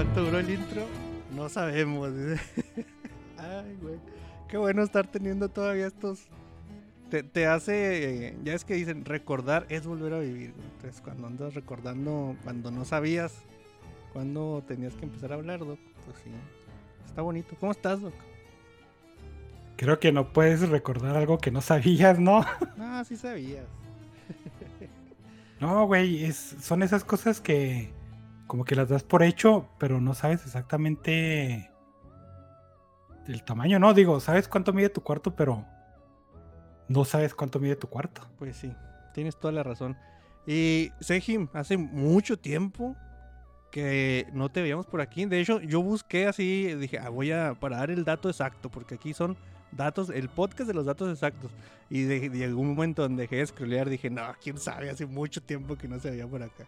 ¿Cuánto duró el intro? No sabemos. Ay, güey. Qué bueno estar teniendo todavía estos. Te, te hace. eh, ya es que dicen, recordar es volver a vivir. güey. Entonces, cuando andas recordando, cuando no sabías cuándo tenías que empezar a hablar, Doc, pues sí. Está bonito. ¿Cómo estás, Doc? Creo que no puedes recordar algo que no sabías, ¿no? Ah, sí sabías. No, güey, es, son esas cosas que como que las das por hecho, pero no sabes exactamente el tamaño, ¿no? Digo, sabes cuánto mide tu cuarto, pero no sabes cuánto mide tu cuarto. Pues sí, tienes toda la razón. Y Sejim, hace mucho tiempo que no te veíamos por aquí. De hecho, yo busqué así, dije, ah, voy a para dar el dato exacto, porque aquí son datos, el podcast de los datos exactos. Y de, de algún momento donde dejé de scrollear, dije, no, quién sabe, hace mucho tiempo que no se veía por acá.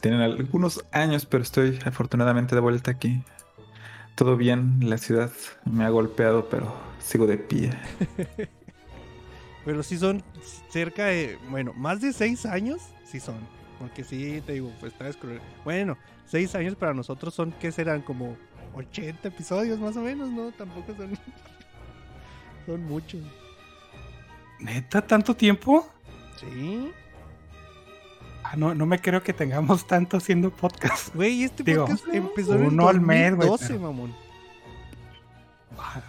Tienen algunos años, pero estoy afortunadamente de vuelta aquí. Todo bien, la ciudad me ha golpeado, pero sigo de pie. Pero sí son cerca de, bueno, más de seis años, sí son. Porque sí, te digo, pues está scroll- Bueno, seis años para nosotros son, ¿qué serán? Como 80 episodios más o menos, ¿no? Tampoco son... son muchos. ¿Neta tanto tiempo? Sí. Ah, no, no me creo que tengamos tanto haciendo podcast. Güey, este Digo, podcast empezó en el uno al mes, güey, 2012, pero- mamón. Ah,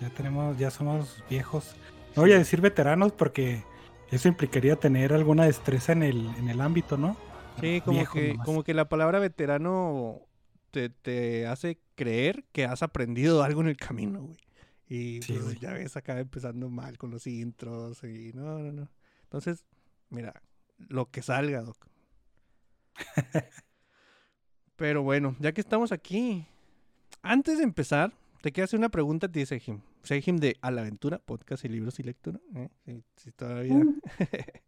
Ya tenemos, ya somos viejos. No voy a decir veteranos porque eso implicaría tener alguna destreza en el, en el ámbito, ¿no? Sí, como que, nomás. como que la palabra veterano te, te hace creer que has aprendido algo en el camino, güey. Y Sí, pues, güey. ya ves, acaba empezando mal con los intros y no, no, no. Entonces, mira, lo que salga, Doc. Pero bueno, ya que estamos aquí, antes de empezar, te quiero hacer una pregunta a ti, Sejim. Sejim de A la Aventura, podcast y libros y lectura. ¿eh? Sí, todavía.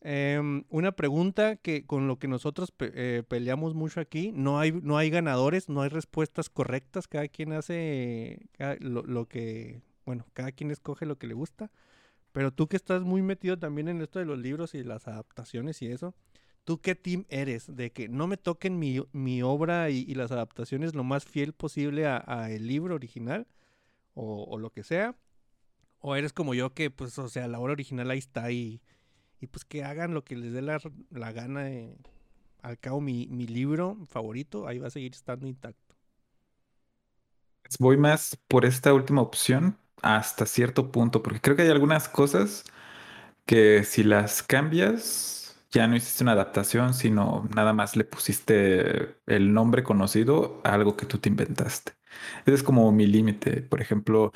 Em, una pregunta que con lo que nosotros pe- eh, peleamos mucho aquí, no hay, no hay ganadores, no hay respuestas correctas, cada quien hace cada- lo, lo que, bueno, cada quien escoge lo que le gusta, pero tú que estás muy metido también en esto de los libros y las adaptaciones y eso, ¿tú qué team eres? De que no me toquen mi, mi obra y, y las adaptaciones lo más fiel posible a, a libro original o, lo que sea, o eres como yo que, pues, o sea, la obra original ahí está y y pues que hagan lo que les dé la, la gana. eh. Al cabo, mi, mi libro favorito ahí va a seguir estando intacto. Voy más por esta última opción hasta cierto punto, porque creo que hay algunas cosas que si las cambias, ya no hiciste una adaptación, sino nada más le pusiste el nombre conocido a algo que tú te inventaste. Ese es como mi límite. Por ejemplo,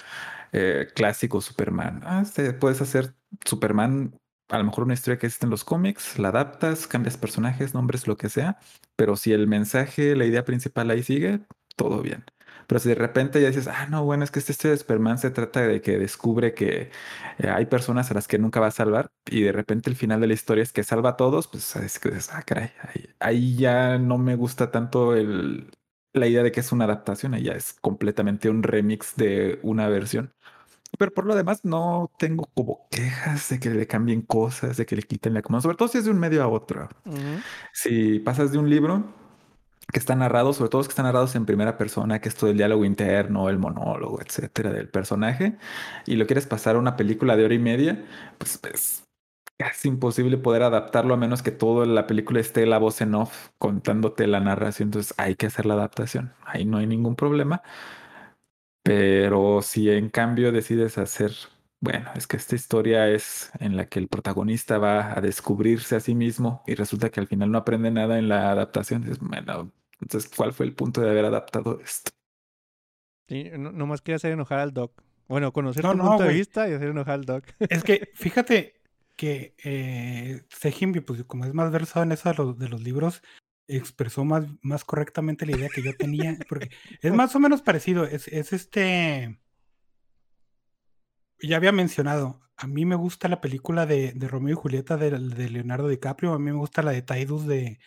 eh, clásico Superman. Ah, este, puedes hacer Superman, a lo mejor una historia que existe en los cómics, la adaptas, cambias personajes, nombres, lo que sea, pero si el mensaje, la idea principal ahí sigue, todo bien. Pero si de repente ya dices, ah, no, bueno, es que esta historia de Superman se trata de que descubre que eh, hay personas a las que nunca va a salvar y de repente el final de la historia es que salva a todos, pues es que ah, caray, ahí, ahí ya no me gusta tanto el, la idea de que es una adaptación, ahí ya es completamente un remix de una versión. Pero por lo demás no tengo como quejas de que le cambien cosas, de que le quiten la comanda, sobre todo si es de un medio a otro. Si pasas de un libro que está narrado, sobre todo los que están narrados en primera persona, que es todo el diálogo interno, el monólogo, etcétera, del personaje, y lo quieres pasar a una película de hora y media, pues es casi imposible poder adaptarlo a menos que toda la película esté la voz en off contándote la narración. Entonces hay que hacer la adaptación. Ahí no hay ningún problema. Pero si en cambio decides hacer, bueno, es que esta historia es en la que el protagonista va a descubrirse a sí mismo y resulta que al final no aprende nada en la adaptación, dices, bueno, entonces, ¿cuál fue el punto de haber adaptado esto? Sí, no, nomás quería hacer enojar al Doc. Bueno, conocer No, tu no, punto de güey. vista y hacer enojar al Doc. Es que fíjate que eh, Sejim, pues como es más versado en eso de los, de los libros, expresó más, más correctamente la idea que yo tenía, porque es más o menos parecido, es, es este, ya había mencionado, a mí me gusta la película de, de Romeo y Julieta de, de Leonardo DiCaprio, a mí me gusta la de Taidus de,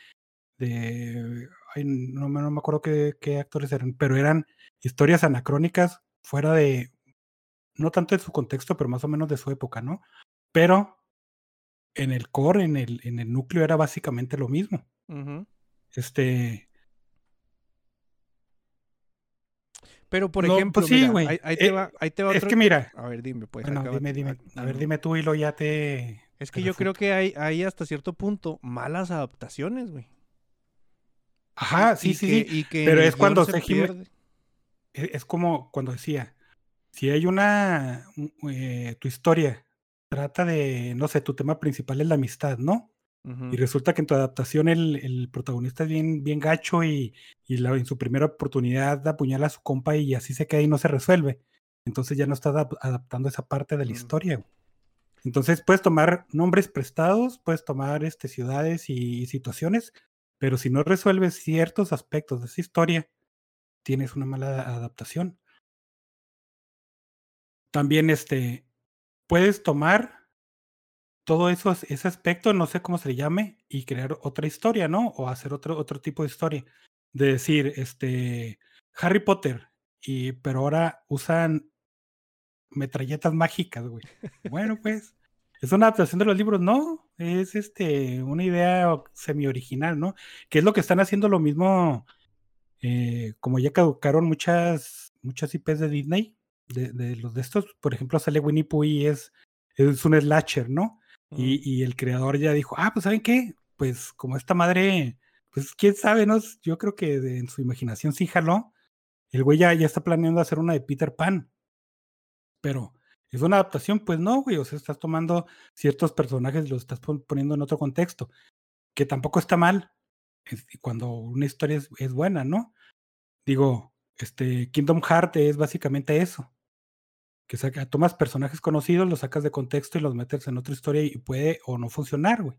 de ay, no, me- no me acuerdo qué, qué actores eran, pero eran historias anacrónicas fuera de, no tanto de su contexto, pero más o menos de su época, ¿no? Pero en el core, en el, en el núcleo era básicamente lo mismo. Este, Pero, por No, ejemplo, pues sí, mira, güey. ahí, ahí te Eh, va, ahí te va es que mira, A ver, dime, pues. bueno, dime, dime, a ver, dime tú y lo ya te... Es que yo creo que hay, hay hasta cierto punto malas adaptaciones, güey. Ajá, sí, y sí, que- sí. y que pero es cuando se pierde. e- Es como cuando decía, si hay una, un- eh, tu historia trata de, no sé, tu tema principal es la amistad, ¿no? Y resulta que en tu adaptación el, el protagonista es bien, bien gacho y, y la- en su primera oportunidad apuñala a su compa y así se queda y no se resuelve. Entonces ya no estás adap- adaptando esa parte de la historia. güey. Entonces puedes tomar nombres prestados, puedes tomar este, ciudades y, y situaciones, pero si no resuelves ciertos aspectos de esa historia, tienes una mala adaptación. También este, puedes tomar todo ese aspecto, no sé cómo se le llame, y crear otra historia, ¿no? O hacer otro, otro tipo de historia. De decir, este, Harry Potter, y, pero ahora usan metralletas mágicas, güey. Bueno, pues, es una adaptación de los libros, no, es este, una idea semi-original, ¿no? Que es lo que están haciendo lo mismo, eh, como ya caducaron muchas, muchas IPs de Disney, de, de los de estos, por ejemplo, sale Winnie Pooh y es, es un slasher, ¿no? Y, y el creador ya dijo, ah, pues ¿saben qué? Pues como esta madre, pues quién sabe, ¿no? Yo creo que de- en su imaginación sí jaló. El güey ya, ya está planeando hacer una de Peter Pan. Pero, ¿es una adaptación? Pues no, güey. O sea, estás tomando ciertos personajes y los estás pon- poniendo en otro contexto. Que tampoco está mal. es- cuando una historia es, es buena, ¿no? Digo, este, Kingdom Hearts es básicamente eso. Que saca, tomas personajes conocidos, los sacas de contexto y los metes en otra historia y puede o no funcionar, güey.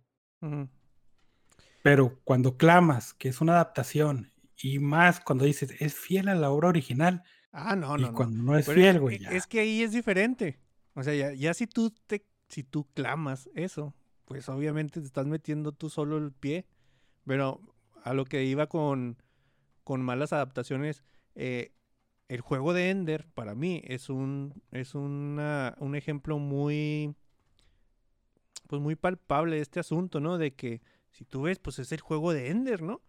Pero cuando clamas que es una adaptación y más cuando dices es fiel a la obra original Ah, no, y no, no. cuando no es Pero fiel, güey. Es que ahí es diferente. O sea, ya, ya si tú te, si tú clamas eso, pues obviamente te estás metiendo tú solo el pie. Pero a lo que iba con, con malas adaptaciones, eh, el juego de Ender para mí es un, es una, un ejemplo muy, pues muy palpable de este asunto, ¿no? De que si tú ves, pues es el juego de Ender, ¿no?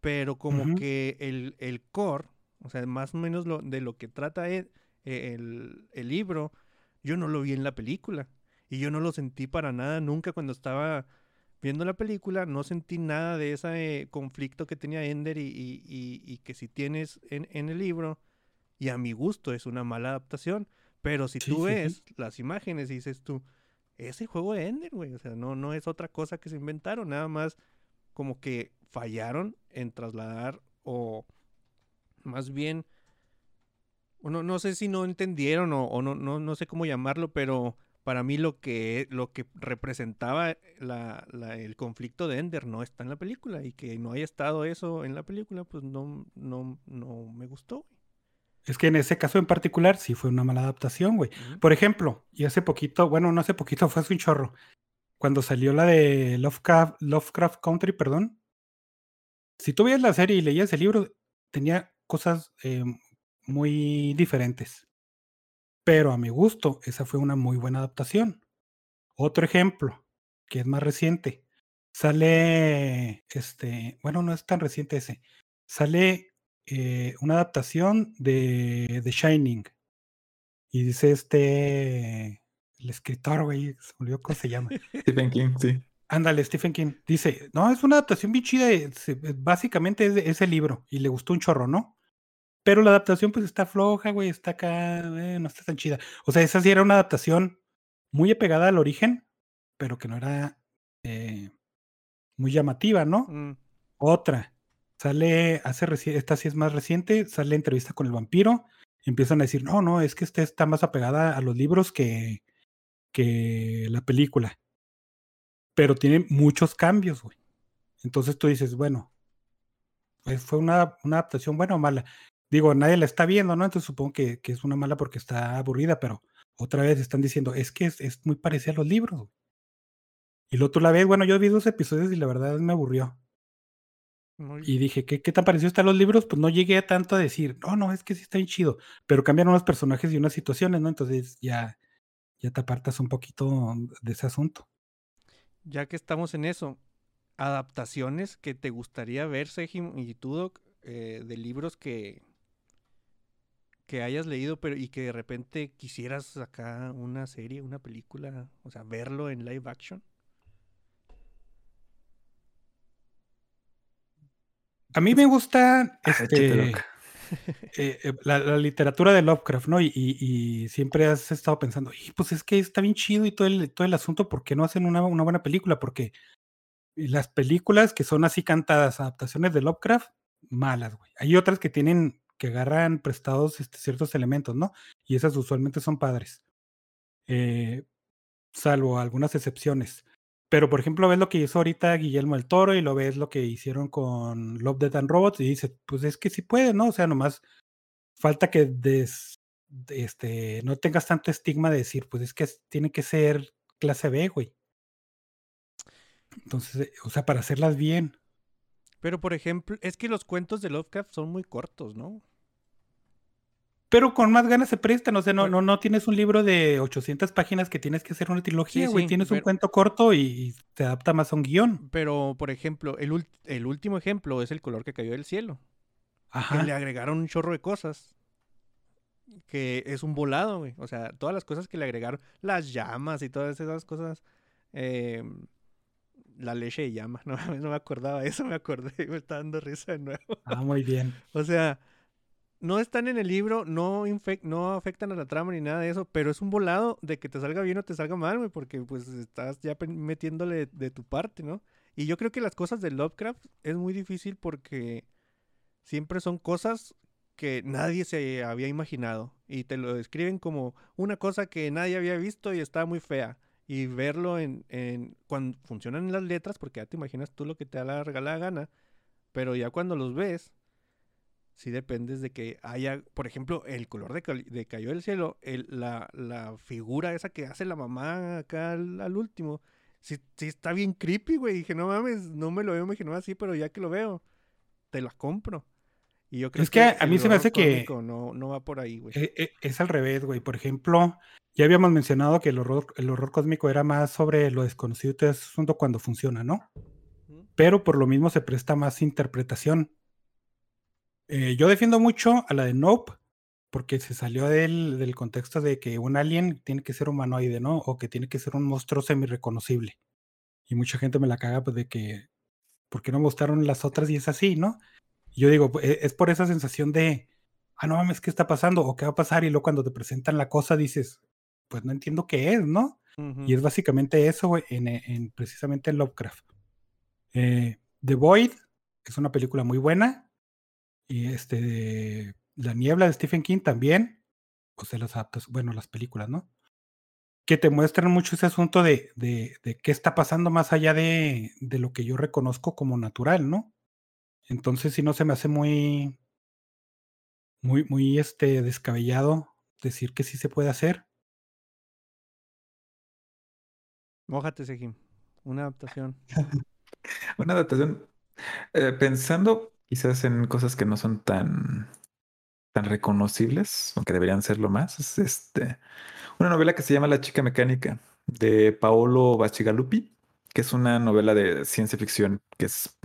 Pero como que el, el core, o sea, más o menos lo, de lo que trata e- eh, el, el libro, yo no lo vi en la película. Y yo no lo sentí para nada nunca cuando estaba viendo la película. No sentí nada de ese eh, conflicto que tenía Ender y, y- y- y que si tienes en, en el libro. Y a mi gusto es una mala adaptación. Pero si Sí, tú sí, sí. ves las imágenes y dices tú, es el juego de Ender, güey. O sea, no, no es otra cosa que se inventaron. Nada más como que fallaron en trasladar o más bien, o no, no sé si no entendieron o, o no, no, no sé cómo llamarlo, pero para mí lo que, lo que representaba la, la- el conflicto de Ender no está en la película y que no haya estado eso en la película, pues no, no, no me gustó. güey. Es que en ese caso en particular sí fue una mala adaptación, güey. Por ejemplo, y hace poquito, bueno, no hace poquito, fue hace un chorro. Cuando salió la de Lovecraft, Lovecraft Country, perdón. Si tú veías la serie y leías el libro, tenía cosas eh, muy diferentes. Pero a mi gusto, esa fue una muy buena adaptación. Otro ejemplo, que es más reciente. Sale, este, bueno, no es tan reciente ese. Sale eh, una adaptación de The Shining. Y dice este, el escritor, güey, se olvidó cómo se llama. Stephen King, sí. Ándale, Stephen King. Dice, no, es una adaptación bien chida. eh, eh, Básicamente es de- ese libro y le gustó un chorro, ¿no? Pero la adaptación pues está floja, güey, está acá, eh, no está tan chida. O sea, esa sí era una adaptación muy apegada al origen, pero que no era eh, muy llamativa, ¿no? Mm, Otra, sale, hace esta sí es más reciente, sale entrevista con el vampiro, empiezan a decir, no, no, es que esta está más apegada a los libros que, que la película. pero tiene muchos cambios, güey. Entonces tú dices, bueno, pues fue una, una adaptación buena o mala. Digo, nadie la está viendo, ¿no? Entonces supongo que, que es una mala porque está aburrida, pero otra vez están diciendo, es que es, es muy parecida a los libros. Y luego tú la ves, bueno, yo vi dos episodios y la verdad me aburrió. Muy Y dije, ¿qué, qué tan parecido están los libros? Pues no llegué a tanto a decir, no, no, es que sí está bien chido. Pero cambian unos personajes y unas situaciones, ¿no? Entonces ya, ya te apartas un poquito de ese asunto. Ya que estamos en eso, adaptaciones que te gustaría ver, Sejim y tú, Doc, eh, de libros que, que hayas leído pero y que de repente quisieras acá una serie, una película, o sea, verlo en live action. A mí me gusta Ah, este, eh, eh, la, la literatura de Lovecraft, ¿no? Y, y- y siempre has estado pensando, y pues es que está bien chido y todo el, todo el asunto, ¿por qué no hacen una, una buena película? Porque las películas que son así cantadas, adaptaciones de Lovecraft, malas, güey. Hay otras que tienen, que agarran prestados este, ciertos elementos, ¿no? Y esas usualmente son padres. Eh, salvo algunas excepciones. Pero, por ejemplo, ves lo que hizo ahorita Guillermo el Toro y lo ves lo que hicieron con Love, Death and Robots y dices, pues es que sí puede, ¿no? O sea, nomás falta que des, de- este, no tengas tanto estigma de decir, pues es que tiene que ser clase B, güey. Entonces, eh, o sea, para hacerlas bien. Pero por ejemplo, es que los cuentos de Lovecraft son muy cortos, ¿no? Pero con más ganas se prestan, o sea, no, Bueno. no, no tienes un libro de 800 páginas que tienes que hacer una trilogía, güey. sí, tienes un cuento corto y, te adapta más a un guion. Pero, por ejemplo, el, el último ejemplo es el color que cayó del cielo. Que Ajá. le agregaron un chorro de cosas. Que es un volado, güey. O sea, todas las cosas que le agregaron, las llamas y todas esas cosas. eh, la leche de llama, no, no me acordaba de eso, me acordé, me está dando risa de nuevo. Ah, muy bien. O sea, no están en el libro, no, infec- no afectan a la trama ni nada de eso, pero es un volado de que te salga bien o te salga mal, güey, porque pues estás ya metiéndole de tu parte, ¿no? Y yo creo que las cosas de Lovecraft es muy difícil porque siempre son cosas que nadie se había imaginado y te lo describen como una cosa que nadie había visto y está muy fea. Y verlo en, en cuando funcionan las letras, porque ya te imaginas tú lo que te da la regalada gana, pero ya cuando los ves, sí dependes de que haya, por ejemplo, el color de, de Cayó del Cielo, el- la, la figura esa que hace la mamá acá al, último, sí, sí está bien creepy, güey. Dije, no mames, no me lo había imaginado así, pero ya que lo veo, te la compro. Y yo creo Es que a mí se me hace que- No, no va por ahí, güey. E- e- Es al revés, güey. Por ejemplo, ya habíamos mencionado que el horror, el horror cósmico era más sobre lo desconocido y todo ese asunto cuando funciona, ¿no? Pero por lo mismo se presta más interpretación. Eh, yo defiendo mucho a la de Nope, porque se salió del, del contexto de que un alien tiene que ser humanoide, ¿no? O que tiene que ser un monstruo semi-reconocible. Y mucha gente me la caga, pues, de que, ¿por qué no me gustaron las otras y es así, ¿no? Yo digo, e- es por esa sensación de, ah, no mames, ¿qué está pasando? ¿O qué va a pasar? Y luego cuando te presentan la cosa dices, pues no entiendo qué es, ¿no? Y es básicamente eso, güey, en, en- precisamente en Lovecraft. Eh, The Void es una película muy buena. Y este, La Niebla de Stephen King también. O sea, las adaptas, bueno, las películas, ¿no? Que te muestran mucho ese asunto de, de, de qué está pasando más allá de, de lo que yo reconozco como natural, ¿no? Entonces, si no se me hace muy, muy, muy este, descabellado decir que sí se puede hacer. Mójate, Sejim. Una adaptación. Una adaptación. eh, pensando quizás en cosas que no son tan, tan reconocibles, aunque deberían serlo más, es este, una novela que se llama La chica mecánica de Paolo Bacigalupi, que es una novela de ciencia ficción que es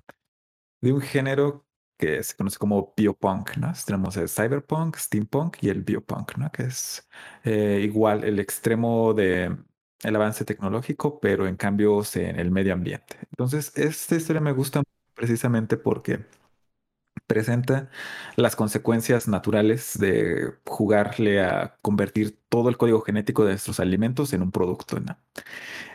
de un género que se conoce como biopunk, ¿no? Tenemos el cyberpunk, steampunk y el biopunk, ¿no? Que es eh, igual el extremo de el avance tecnológico, pero en cambios en el medio ambiente. Entonces, esta historia me gusta precisamente porque presenta las consecuencias naturales de jugarle a convertir todo el código genético de nuestros alimentos en un producto, ¿no?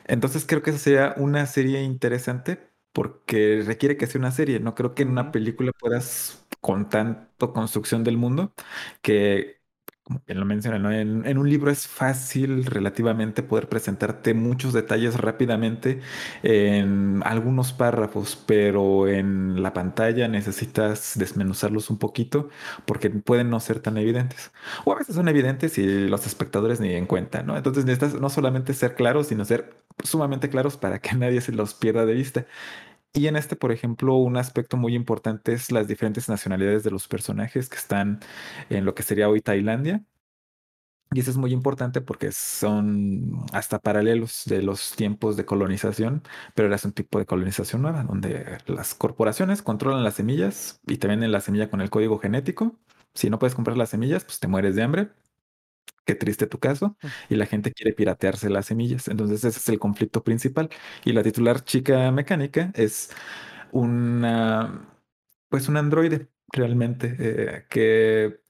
Entonces creo que esa sería una serie interesante porque requiere que sea una serie. No creo que en una película puedas, con tanto construcción del mundo, que como bien lo menciona, ¿no? En, en un libro es fácil relativamente poder presentarte muchos detalles rápidamente en algunos párrafos, pero en la pantalla necesitas desmenuzarlos un poquito porque pueden no ser tan evidentes. O a veces son evidentes y los espectadores ni en cuenta, ¿no? Entonces necesitas no solamente ser claros, sino ser sumamente claros para que nadie se los pierda de vista. Y en este, por ejemplo, un aspecto muy importante es las diferentes nacionalidades de los personajes que están en lo que sería hoy Tailandia. Y eso es muy importante porque son hasta paralelos de los tiempos de colonización, pero era un tipo de colonización nueva, donde las corporaciones controlan las semillas y te venden la semilla con el código genético. Si no puedes comprar las semillas, pues te mueres de hambre. Qué triste tu caso. Y la gente quiere piratearse las semillas. Entonces ese es el conflicto principal. Y la titular chica mecánica es una, pues un androide realmente, eh, que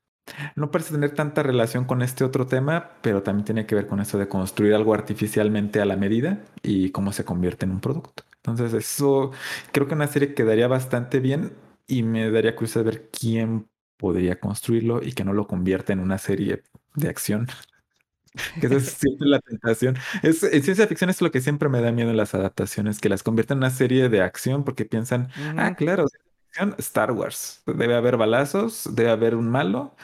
no parece tener tanta relación con este otro tema, pero también tiene que ver con eso de construir algo artificialmente a la medida y cómo se convierte en un producto. Entonces eso creo que una serie quedaría bastante bien y me daría curiosidad ver quién podría construirlo y que no lo convierta en una serie de acción. que esa es siempre la tentación. Es, en ciencia ficción es lo que siempre me da miedo en las adaptaciones, que las convierten en una serie de acción porque piensan, ah, claro, Star Wars. Debe haber balazos, debe haber un malo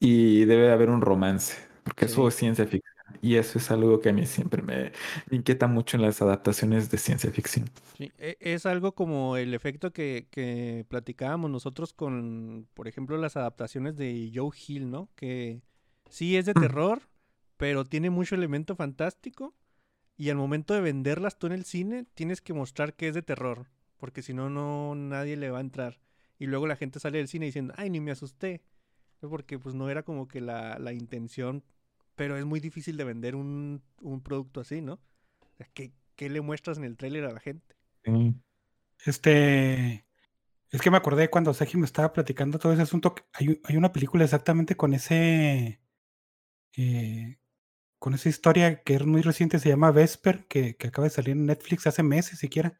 y debe haber un romance, porque eso es ciencia ficción. Y eso es algo que a mí siempre me, inquieta mucho en las adaptaciones de ciencia ficción. Sí, e, es algo como el efecto que, que platicábamos nosotros con, por ejemplo, las adaptaciones de Joe Hill, ¿no? Que sí es de terror, pero tiene mucho elemento fantástico. Y al momento de venderlas tú en el cine, tienes que mostrar que es de terror. Porque si no, no nadie le va a entrar. Y luego la gente sale del cine diciendo, ay, ni me asusté. Porque pues no era como que la, la intención. Pero es muy difícil de vender un, un producto así, ¿no? ¿Qué, ¿Qué, le muestras en el tráiler a la gente? Este... Es que me acordé cuando Sergio me estaba platicando todo ese asunto. Hay, hay una película exactamente con ese... Eh, con esa historia que es muy reciente, se llama Vesper, que, que acaba de salir en Netflix hace meses siquiera.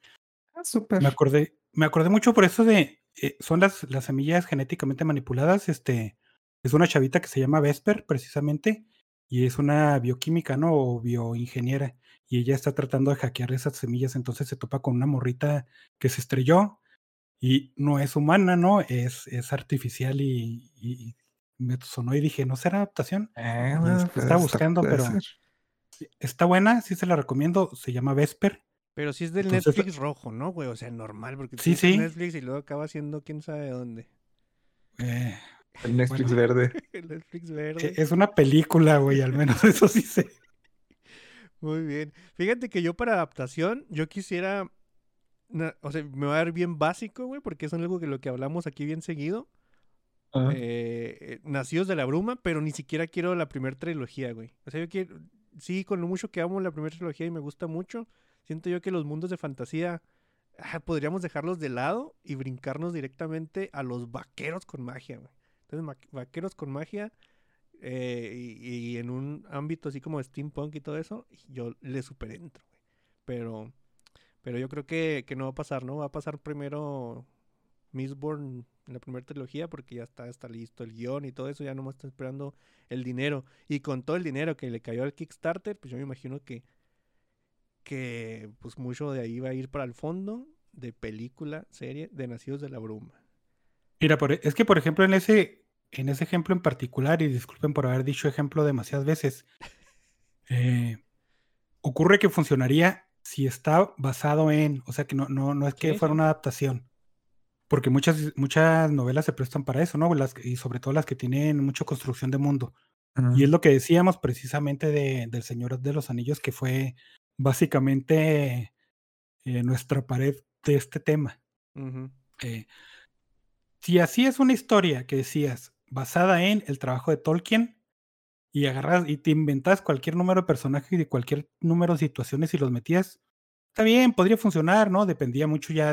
Ah, súper. Me acordé, me acordé mucho por eso de, eh, son las, las semillas genéticamente manipuladas, este, es una chavita que se llama Vesper, precisamente, y es una bioquímica, ¿no? O bioingeniera, y ella está tratando de hackear esas semillas, entonces se topa con una morrita que se estrelló, y no es humana, ¿no? Es, es artificial y, me sonó y dije, ¿no será adaptación? Eh, está buscando, pero está buena, sí se la recomiendo, se llama Vesper. Pero si es del Netflix rojo, ¿no, güey? O sea, normal, porque sí, sí. Netflix y luego acaba siendo quién sabe dónde. Eh, el Netflix verde. el Netflix verde. Es una película, güey, al menos eso sí sé. Muy bien. Fíjate que yo para adaptación, yo quisiera. O sea, me va a ver bien básico, güey, porque es algo que lo que hablamos aquí bien seguido. Eh, Nacidos de la Bruma, pero ni siquiera quiero la primera trilogía, güey. O sea, yo quiero. Sí, con lo mucho que amo la primera trilogía y me gusta mucho siento yo que los mundos de fantasía ah, podríamos dejarlos de lado y brincarnos directamente a los vaqueros con magia, güey. Entonces, vaqueros con magia eh, y, en un ámbito así como steampunk y todo eso, yo le super entro, güey. Pero, pero yo creo que, que, no va a pasar, ¿no? Va a pasar primero Mistborn en la primera trilogía porque ya está, está listo el guion y todo eso, ya no más está esperando el dinero. Y con todo el dinero que le cayó al Kickstarter, pues yo me imagino que que pues mucho de ahí va a ir para el fondo de película, serie de Nacidos de la Bruma. Mira, por, e, es que por ejemplo en ese, en ese ejemplo en particular, y disculpen por haber dicho ejemplo demasiadas veces, eh, ocurre que funcionaría si está basado en, o sea que no, no, no es que fuera una adaptación. Porque muchas, muchas novelas se prestan para eso, ¿no? Las, y sobre todo las que tienen mucha construcción de mundo. Y es lo que decíamos precisamente de, del Señor de los Anillos, que fue básicamente eh, nuestra pared de este tema. Eh, si así es una historia que decías basada en el trabajo de Tolkien y agarras y te inventas cualquier número de personajes y cualquier número de situaciones y los metías, está bien, podría funcionar, ¿no? Dependía mucho ya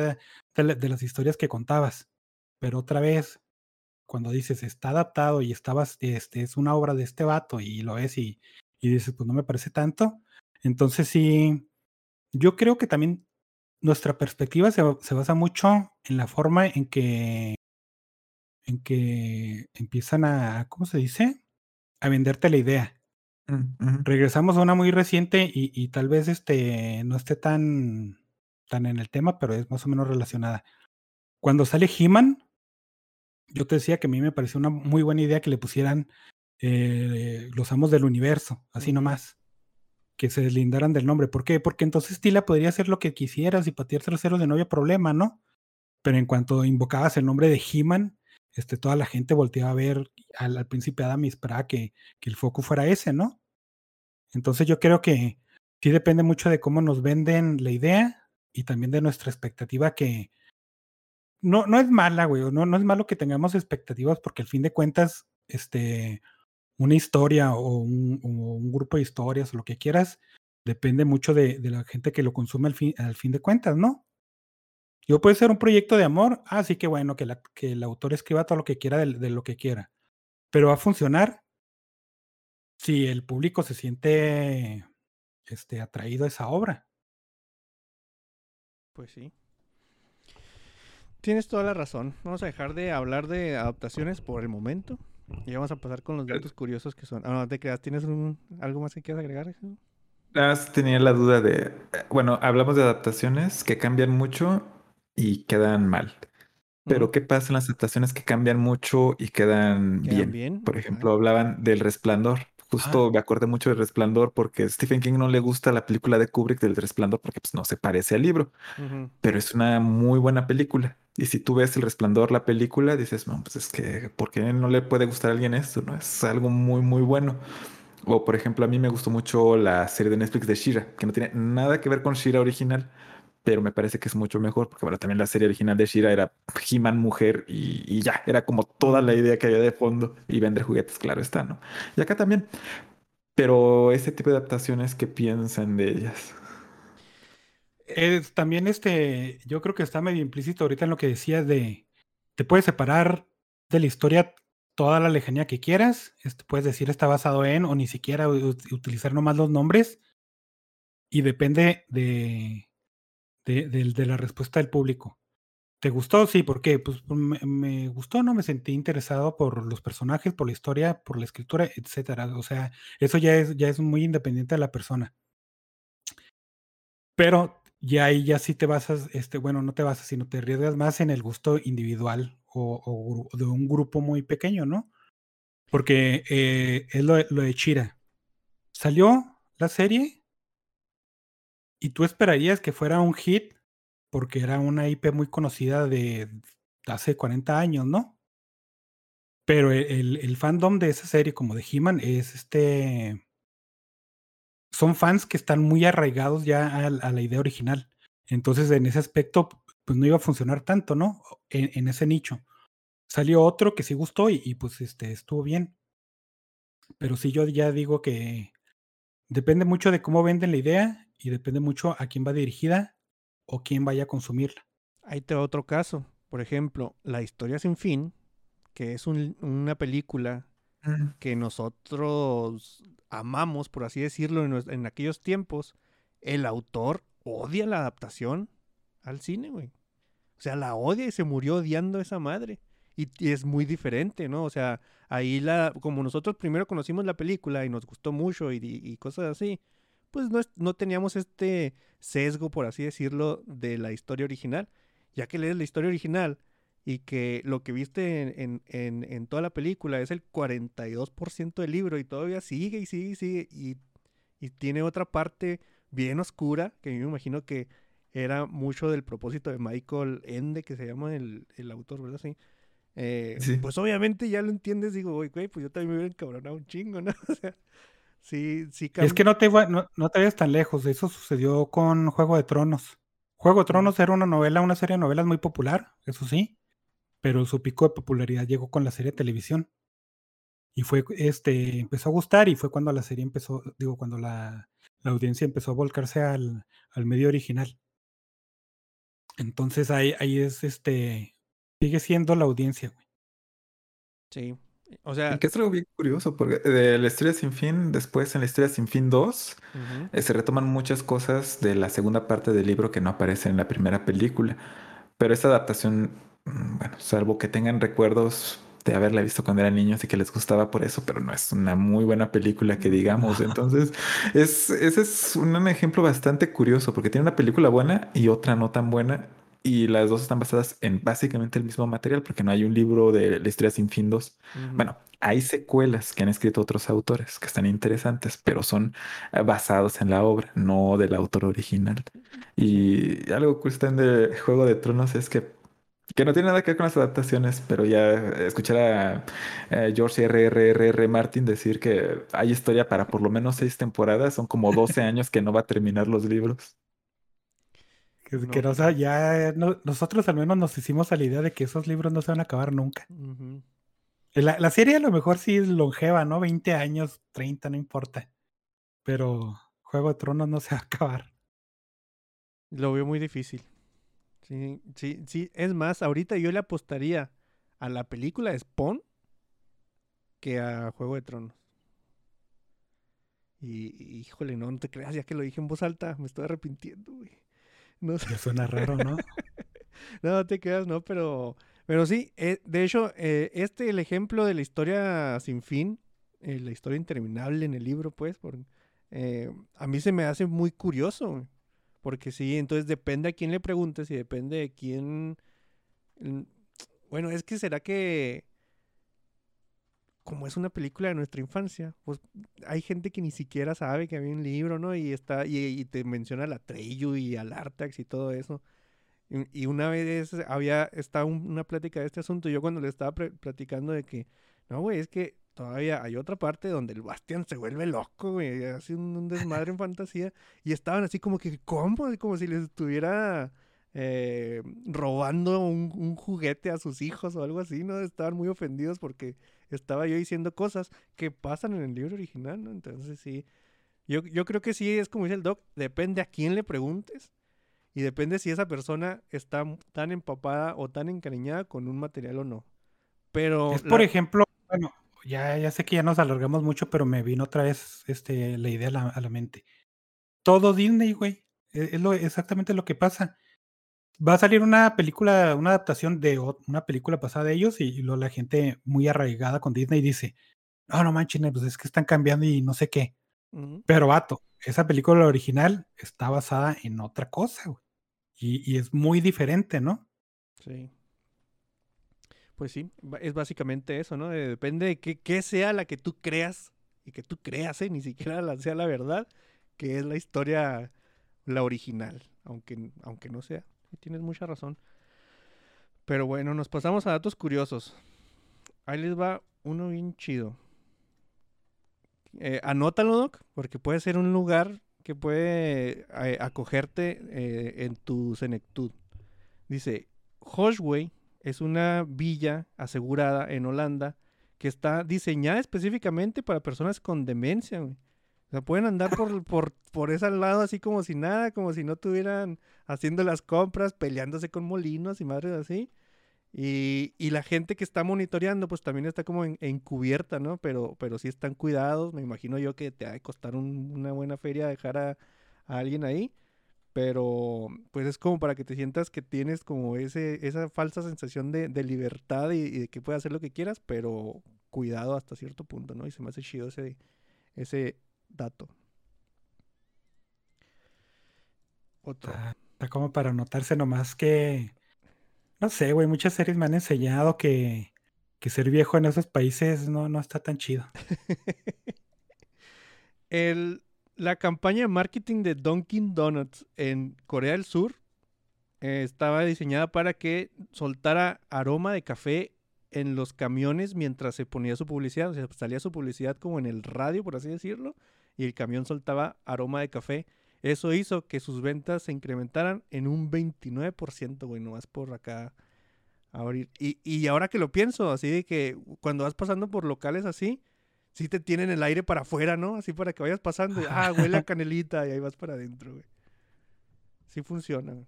de, las historias que contabas. Pero otra vez, cuando dices está adaptado y estabas, este, es una obra de este vato y lo es y, y dices, pues no me parece tanto, entonces sí, yo creo que también nuestra perspectiva se, basa mucho en la forma en que, en que empiezan a, ¿cómo se dice? a venderte la idea. Regresamos a una muy reciente y, y tal vez este no esté tan, tan en el tema, pero es más o menos relacionada. Cuando sale He-Man, yo te decía que a mí me pareció una muy buena idea que le pusieran eh, los amos del universo, así nomás. Que se deslindaran del nombre. ¿Por qué? Porque entonces Tila podría hacer lo que quisieras y patear traseros de no había problema, ¿no? Pero en cuanto invocabas el nombre de He-Man, este, toda la gente volteaba a ver al, al príncipe Adam y esperaba que, que el foco fuera ese, ¿no? Entonces yo creo que sí depende mucho de cómo nos venden la idea y también de nuestra expectativa que no, no es mala, güey, no, no es malo que tengamos expectativas porque al fin de cuentas, este, una historia o un, grupo de historias o lo que quieras, depende mucho de, la gente que lo consume al fin, al fin de cuentas, ¿no? Yo puede ser un proyecto de amor, así que bueno, que, el autor escriba todo lo que quiera de lo que quiera, pero va a funcionar si el público se siente este, atraído a esa obra. Pues sí. Tienes toda la razón. Vamos a dejar de hablar de adaptaciones por el momento. Y vamos a pasar con los datos curiosos que son. Ah, no te creas. ¿Tienes un, algo más que quieras agregar? Más tenía la duda de, eh, bueno, hablamos de adaptaciones que cambian mucho y quedan mal. Pero. ¿qué pasa en las adaptaciones que cambian mucho y quedan ¿Quedan bien? bien? Por ejemplo, hablaban del Resplandor. Justo me acordé mucho del Resplandor porque Stephen King no le gusta la película de Kubrick del Resplandor porque pues, no se parece al libro, pero es una muy buena película. Y si tú ves El Resplandor, la película, dices, no, pues es que, ¿por qué no le puede gustar a alguien esto? No es algo muy, muy bueno. O por ejemplo, a mí me gustó mucho la serie de Netflix de Shira, que no tiene nada que ver con Shira original, pero me parece que es mucho mejor, porque bueno, también la serie original de Shira era He-Man mujer y, y ya, era como toda la idea que había de fondo y vender juguetes, claro está, ¿no? Y acá también, pero ese tipo de adaptaciones, ¿qué piensan de ellas? Es, también este, yo creo que está medio implícito ahorita en lo que decías de, te puedes separar de la historia toda la lejanía que quieras, este, puedes decir está basado en o ni siquiera utilizar nomás los nombres y depende de, de, del- de la respuesta del público. ¿Te gustó? Sí, ¿por qué? Pues me, me gustó, ¿no? Me sentí interesado por los personajes, por la historia, por la escritura, etcétera. O sea, eso ya es, ya es muy independiente de la persona. Pero ya ahí ya sí te basas, este, bueno, no te basas, sino te arriesgas más en el gusto individual o, o gru- de un grupo muy pequeño, ¿no? Porque eh, es lo, de- lo de Chira. Salió la serie y tú esperarías que fuera un hit porque era una IP muy conocida de hace 40 años, ¿no? Pero el, el- fandom de esa serie, como de He-Man, es este. Son fans que están muy arraigados ya a, la idea original. Entonces, en ese aspecto, pues no iba a funcionar tanto, ¿no? En, en ese nicho. Salió otro que sí gustó y, y, pues este estuvo bien. Pero sí, yo ya digo que depende mucho de cómo venden la idea y depende mucho a quién va dirigida o quién vaya a consumirla. Ahí te va otro caso. Por ejemplo, La historia sin fin, que es un- una película que nosotros amamos, por así decirlo, en, aquellos tiempos, el autor odia la adaptación al cine, güey. O sea, la odia y se murió odiando a esa madre. Y, y es muy diferente, ¿no? O sea, ahí la, como nosotros primero conocimos la película y nos gustó mucho y, y cosas así, pues no, no teníamos este sesgo, por así decirlo, de la historia original. Ya que lees la historia original y que lo que viste en, en- en- en toda la película es el 42% del libro y todavía sigue y sigue y sigue y, y tiene otra parte bien oscura que mí me imagino que era mucho del propósito de Michael Ende, que se llama el, el autor, ¿verdad? Sí. Eh, Sí. Pues obviamente ya lo entiendes, digo, güey, güey, pues yo también me hubiera encabronado un chingo, ¿no? O sea, sí, sí Es que no te, no, no te vayas tan lejos. Eso sucedió con Juego de Tronos. Juego de Tronos era una novela, una serie de novelas muy popular, eso sí, pero su pico de popularidad llegó con la serie de televisión. Y fue, este, empezó a gustar y fue cuando la serie empezó, digo, cuando la, la audiencia empezó a volcarse al, al medio original. Entonces ahí, ahí es, este, sigue siendo la audiencia, güey. Sí. O sea, que es algo bien curioso, porque de la historia sin fin, después en la historia sin fin 2, ujú, eh, se retoman muchas cosas de la segunda parte del libro que no aparecen en la primera película. Pero esta adaptación, mm, bueno, salvo que tengan recuerdos de haberla visto cuando eran niños y que les gustaba por eso, pero no es una muy buena película que digamos. Entonces, es, ese es un ejemplo bastante curioso porque tiene una película buena y otra no tan buena. Y las dos están basadas en básicamente el mismo material, porque no hay un libro de la historia sin fin 2. Ujú. Bueno, hay secuelas que han escrito otros autores que están interesantes, pero son eh, basados en la obra, no del autor original. Y algo que están de Juego de Tronos es que, que no tiene nada que ver con las adaptaciones, pero ya escuchar a eh, George R. R. R. R. Martin decir que hay historia para por lo menos seis temporadas, son como 12 años que no va a terminar los libros. Que, No. que o sea, ya no- nosotros al menos nos hicimos a la idea de que esos libros no se van a acabar nunca. La, la serie a lo mejor sí es longeva, ¿no? 20 años, 30, no importa. Pero Juego de Tronos no se va a acabar. Lo veo muy difícil. Sí, sí, sí. Es más, ahorita yo le apostaría a la película de Spawn que a Juego de Tronos. Y, y, híjole, no, no te creas, ya que lo dije en voz alta, me estoy arrepintiendo, güey. No sé. Ya suena raro, ¿no? No, no te creas, no, pero, pero sí, eh, de hecho, eh, este el ejemplo de la historia sin fin, eh, la historia interminable en el libro, pues, por, a mí se me hace muy curioso, porque sí, entonces depende a quién le preguntes y depende de quién, bueno, es que será que como es una película de nuestra infancia, pues hay gente que ni siquiera sabe que había un libro, ¿no? Y está y, te menciona al Atreyu y al Artax y todo eso. Y, una vez había estaba un- una plática de este asunto, yo cuando le estaba platicando de que, no, güey, es que todavía hay otra parte donde el Bastian se vuelve loco, güey, hace un, un desmadre en fantasía, y estaban así como que, ¿cómo? Como si les estuviera eh, robando un, un juguete a sus hijos o algo así, ¿no? Estaban muy ofendidos porque estaba yo diciendo cosas que pasan en el libro original, ¿no? Entonces sí, yo, yo creo que sí es como dice el doc, depende a quién le preguntes y depende si esa persona está tan empapada o tan encariñada con un material o no. Pero Es por ejemplo, bueno, ya, ya sé que ya nos alargamos mucho, pero me vino otra vez este, la idea a la, a la mente. Todo Disney, güey. e- Es, lo, exactamente lo que pasa. Va a salir una película, una adaptación de una película pasada de ellos y, y luego la gente muy arraigada con Disney dice, no, no manches, pues es que están cambiando y no sé qué. Pero vato, esa película original está basada en otra cosa, güey. Y, y es muy diferente, ¿no? sí. Pues sí, es básicamente eso, ¿no? De- depende de qué, qué sea la que tú creas y que tú creas, ¿eh? Ni siquiera la, sea la verdad, que es la historia, la original, aunque, aunque no sea. Tienes mucha razón. Pero bueno, nos pasamos a datos curiosos. Ahí les va uno bien chido. Eh, anótalo, Doc, porque puede ser un lugar que puede eh, acogerte eh, en tu senectud. Dice, Hoshway es una villa asegurada en Holanda que está diseñada específicamente para personas con demencia, güey. O sea, pueden andar por, por, por ese lado así como si nada, como si no estuvieran haciendo las compras, peleándose con molinos y madres así. Y, y la gente que está monitoreando, pues también está como en- encubierta, ¿no? Pero, pero sí están cuidados. Me imagino yo que te ha de costar un- una buena feria dejar a, a alguien ahí. Pero, pues es como para que te sientas que tienes como ese, esa falsa sensación de, de libertad y, y de que puedes hacer lo que quieras, pero cuidado hasta cierto punto, ¿no? Y se me hace chido ese, ese dato. Otro. Está, está como para notarse nomás que, no sé, güey, muchas series me han enseñado que, que ser viejo en esos países no, no está tan chido. El, la campaña de marketing de Dunkin' Donuts en Corea del Sur eh, estaba diseñada para que soltara aroma de café en los camiones mientras se ponía su publicidad. O sea, salía su publicidad como en el radio, por así decirlo, y el camión soltaba aroma de café. Eso hizo que sus ventas se incrementaran en un 29%, güey, nomás por acá abrir. Y, y ahora que lo pienso, así de que cuando vas pasando por locales así, sí te tienen el aire para afuera, ¿no? Así para que vayas pasando. ah, huele a canelita y ahí vas para adentro, güey. Sí funciona. güey.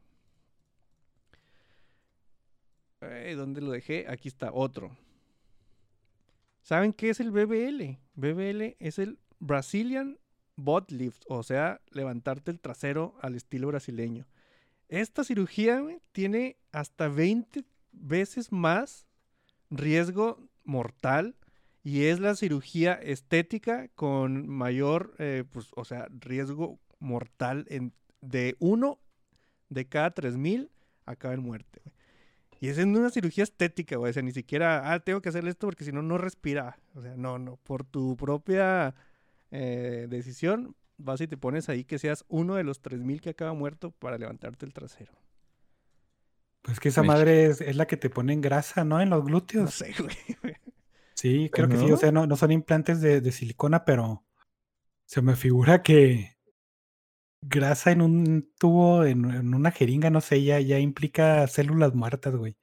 Eh, ¿Dónde lo dejé? Aquí está, otro. ¿Saben qué es el BBL? BBL es el Brazilian Butt Lift, o sea, levantarte el trasero al estilo brasileño. Esta cirugía tiene hasta 20 veces más riesgo mortal y es la cirugía estética con mayor, eh, pues, o sea, riesgo mortal en, de uno de cada tres mil acaba en muerte. güey. Y es en una cirugía estética, güey. O sea, ni siquiera, ah, tengo que hacerle esto porque si no, no respira. O sea, no, no. Por tu propia eh, decisión, vas y te pones ahí que seas uno de los 3000 que acaba muerto para levantarte el trasero. Pues que esa Me- madre es, es la que te pone en grasa, ¿no? En los No glúteos. sé, güey. Sí, creo que sí. ¿No? O sea, no, no son implantes de, de silicona, pero se me figura que grasa en un tubo, en, en una jeringa, no sé, ya, ya implica células muertas, güey.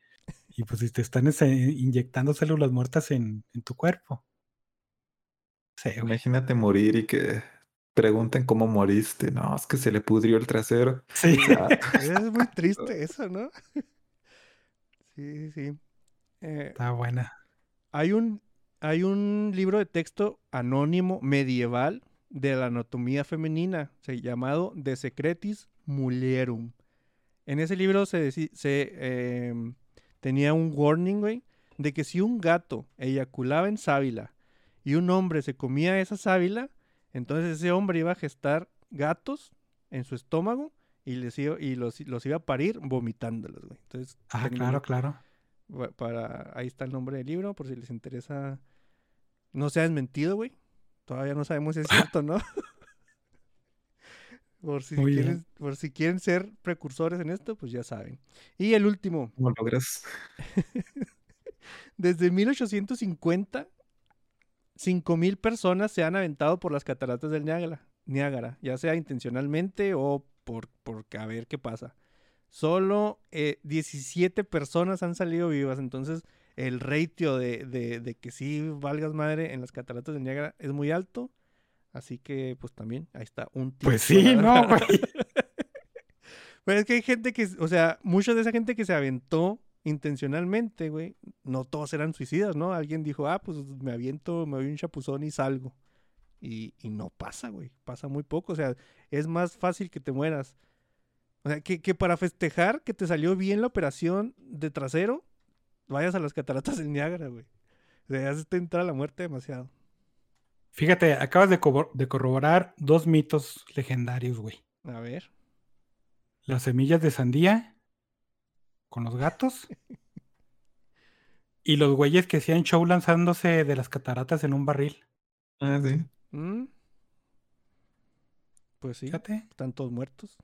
Y pues si te están ese- inyectando células muertas en, en tu cuerpo. Sí. Imagínate morir y que pregunten cómo moriste. No, es que se le pudrió el trasero. Sí. Es muy triste eso, ¿no? Sí, sí, sí. Eh, Está buena. Hay un, hay un libro de texto anónimo medieval de la anatomía femenina, se, llamado De Secretis Mulierum. En ese libro se, se em, tenía un warning, güey, de que si un gato eyaculaba en sábila y un hombre se comía esa sábila, entonces ese hombre iba a gestar gatos en su estómago y, les iba- y los, los iba a parir vomitándolos, güey. Entonces, Ah, claro, claro. Para, ahí está el nombre del libro, por si les interesa. No se ha desmentido, güey. Todavía no sabemos si es cierto, ¿no? por, si Muy bien. quieren, por si quieren ser precursores en esto, pues ya saben. Y el último, ¿Cómo logras? desde 1850, 5.000 personas se han aventado por las cataratas del Niágara, Niágara ya sea intencionalmente o por, por a ver qué pasa. Solo eh, 17 personas han salido vivas, entonces el ratio de, de- de que sí valgas madre en las cataratas del Niágara es muy alto. Así que, pues también, ahí está un tip Pues sí, no, güey. Pero es que hay gente que, o sea, mucha de esa gente que se aventó intencionalmente, güey, no todos eran suicidas, ¿no? Alguien dijo, ah, pues me aviento, me doy un chapuzón y salgo. Y, y no pasa, güey, pasa muy poco, o sea, es más fácil que te mueras. O sea, que, que para festejar que te salió bien la operación de trasero, vayas a las cataratas del Niágara, güey. O sea, te entra la muerte demasiado. Fíjate, acabas de, de corroborar dos mitos legendarios, güey. A ver. Las semillas de sandía con los gatos. y los güeyes que hacían show lanzándose de las cataratas en un barril. Ah, sí. ¿Mm? Pues sí, Fíjate. están todos muertos.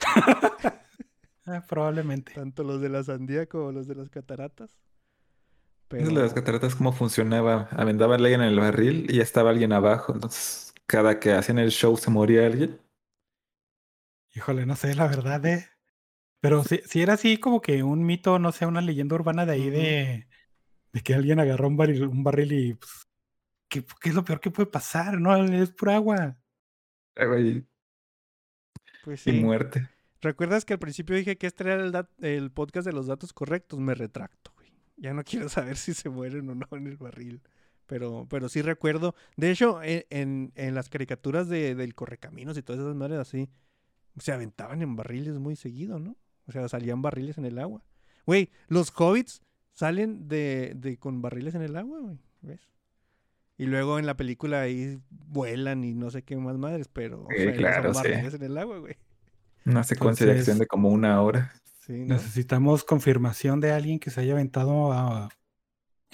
Ah, probablemente. Tanto los de la sandía como los de las cataratas. Pero... De las cataratas, ¿cómo funcionaba? Aventaba alguien en el barril y ya estaba alguien abajo. Entonces, cada que hacían el show se moría alguien. Híjole, no sé, la verdad, eh. Pero si, si era así como que un mito, no sé, una leyenda urbana de ahí de, de que alguien agarró un barril, un barril y pues, ¿qué, qué es lo peor que puede pasar? No, es pura agua. Ah, güey, Pues Y sí. muerte. ¿Recuerdas que al principio dije que este era el, podcast de los datos correctos? Me retracto, güey. Ya no quiero saber si se mueren o no en el barril. Pero, pero sí recuerdo. De hecho, e- en, en las caricaturas de, del Correcaminos y todas esas madres así, se aventaban en barriles muy seguido, ¿no? O sea, salían barriles en el agua. Güey, los hobbits salen de, de con barriles en el agua, güey. ¿Ves? Y luego en la película ahí vuelan y no sé qué más madres, pero Sí, o sea, claro, son sí. barriles en el agua, güey. Una secuencia de acción de como una hora. Sí, ¿no? Necesitamos confirmación de alguien que se haya aventado a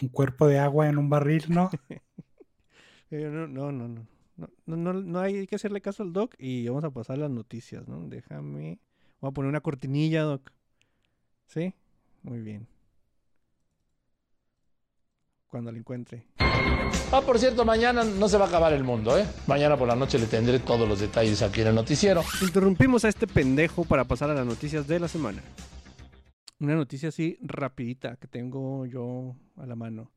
un cuerpo de agua en un barril, ¿no? Eh, no, no, no, no. No, no, no, no hay que hacerle caso al doc y vamos a pasar a las noticias, ¿no? Déjame. Voy a poner una cortinilla, doc. ¿Sí? Muy bien. Cuando la encuentre. Ah, por cierto, mañana no se va a acabar el mundo, ¿eh? Mañana por la noche le tendré todos los detalles aquí en el noticiero. Interrumpimos a este pendejo para pasar a las noticias de la semana. Una noticia así rapidita que tengo yo a la mano.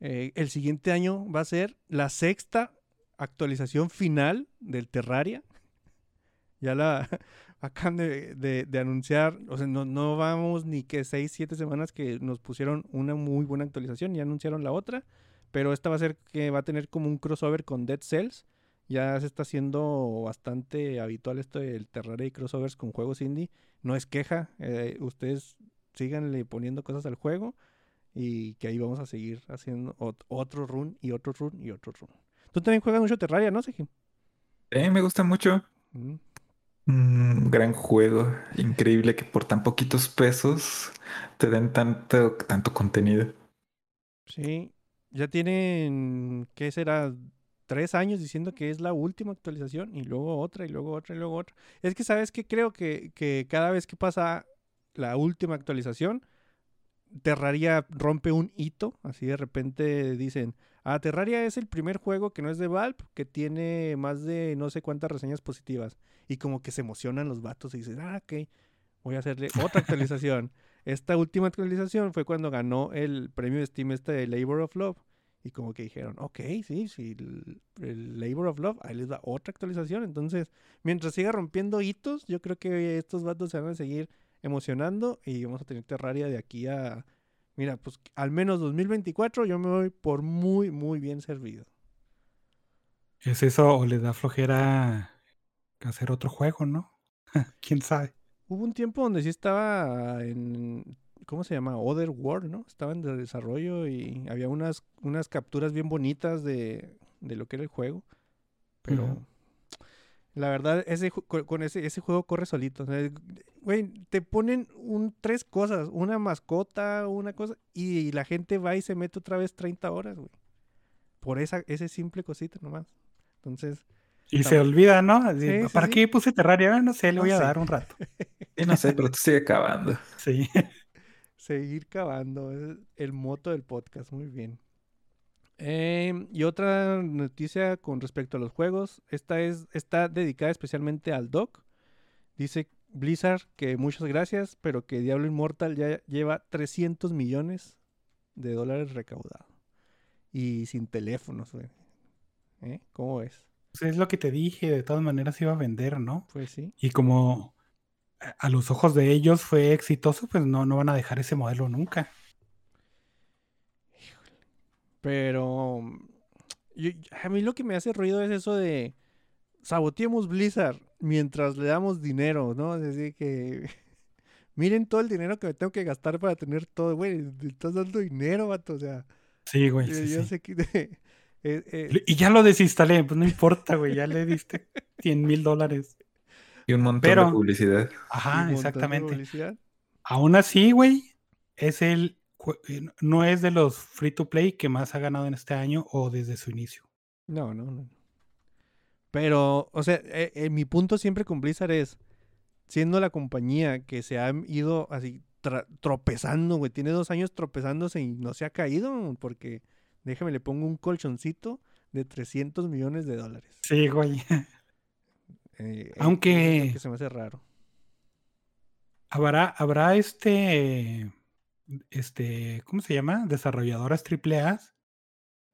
Eh, el siguiente año va a ser la sexta actualización final del Terraria. Ya la acaban de, de- de anunciar, o sea, no, no vamos ni que seis, siete semanas que nos pusieron una muy buena actualización, ya anunciaron la otra, pero esta va a ser que va a tener como un crossover con Dead Cells. Ya se está haciendo bastante habitual esto del Terraria y crossovers con juegos indie. No es queja, eh, ustedes síganle poniendo cosas al juego Y que ahí vamos a seguir haciendo ot- otro run y otro run y otro run. Tú también juegas mucho Terraria, ¿no, Sejim? Eh, me gusta mucho. Mm. Un gran juego. Increíble que por tan poquitos pesos te den tanto, tanto contenido. Sí, ya tienen, ¿qué será? Tres años diciendo que es la última actualización y luego otra y luego otra y luego otra. Es que, ¿sabes qué? Creo que, que cada vez que pasa la última actualización, Terraria rompe un hito. Así de repente dicen, ah, Terraria es el primer juego que no es de Valve, que tiene más de no sé cuántas reseñas positivas. Y como que se emocionan los vatos y dicen, ah, ok, voy a hacerle otra actualización. Esta última actualización fue cuando ganó el premio de Steam este de Labor of Love. Y como que dijeron, ok, sí, sí, el, el Labor of Love, ahí les da otra actualización. Entonces, mientras siga rompiendo hitos, yo creo que estos vatos se van a seguir emocionando y vamos a tener Terraria de aquí a, mira, pues al menos 2024 yo me voy por muy, muy bien servido. ¿Es eso o le da flojera hacer otro juego, no? ¿Quién sabe? Hubo un tiempo donde sí estaba en, ¿cómo se llama? Other World, ¿no? Estaba en desarrollo y había unas, unas capturas bien bonitas de, de lo que era el juego. Pero. La verdad, ese, con ese, ese juego corre solito. Güey, te ponen un, tres cosas, una mascota, una cosa, y, la gente va y se mete otra vez 30 horas, güey. Por esa, ese simple cosita nomás. Entonces, Y se olvida, ¿no? Así, Sí, sí, ¿Para sí. qué puse Terraria? Ah, No sé, le No voy a sé. dar un rato. Y no sé, pero tú sigue acabando. Sí. seguir cavando. Es el moto del podcast. Muy bien. Em, y otra noticia con respecto a los juegos. Esta es, está dedicada especialmente al doc. Dice Blizzard que muchas gracias, pero que Diablo Immortal ya lleva 300 millones de dólares recaudados. Y sin teléfonos, güey. ¿Eh? ¿Cómo ves? Pues es lo que te dije, de todas maneras iba a vender, ¿no? Pues sí. Y como a a los ojos de ellos fue exitoso, pues no, no van a dejar ese modelo nunca. Pero mm, yo- a mí lo que me hace ruido es eso de saboteemos Blizzard mientras le damos dinero, ¿no? Es decir, que miren todo el dinero que me tengo que gastar para tener todo, güey, estás dando dinero, vato, o sea, Sí, güey. yo, sí, yo sí. sé que... eh, eh, Le- Y ya lo desinstalé, pues no importa, güey. Ya le diste 100 mil dólares. Y un montón Pero- de publicidad. Ajá, exactamente. publicidad. Aún así, güey, es el no es de los free to play que más ha ganado en este año o desde su inicio. No, no, no. Pero, o sea, eh, eh, mi punto siempre con Blizzard es, siendo la compañía que se ha ido así tropezando, güey, tiene dos años tropezándose y no se ha caído, porque déjame le pongo un colchoncito de 300 millones de dólares. Sí, güey. Eh, eh, Aunque- que se me hace raro. Habrá, habrá este, este, ¿cómo se llama? Desarrolladoras AAA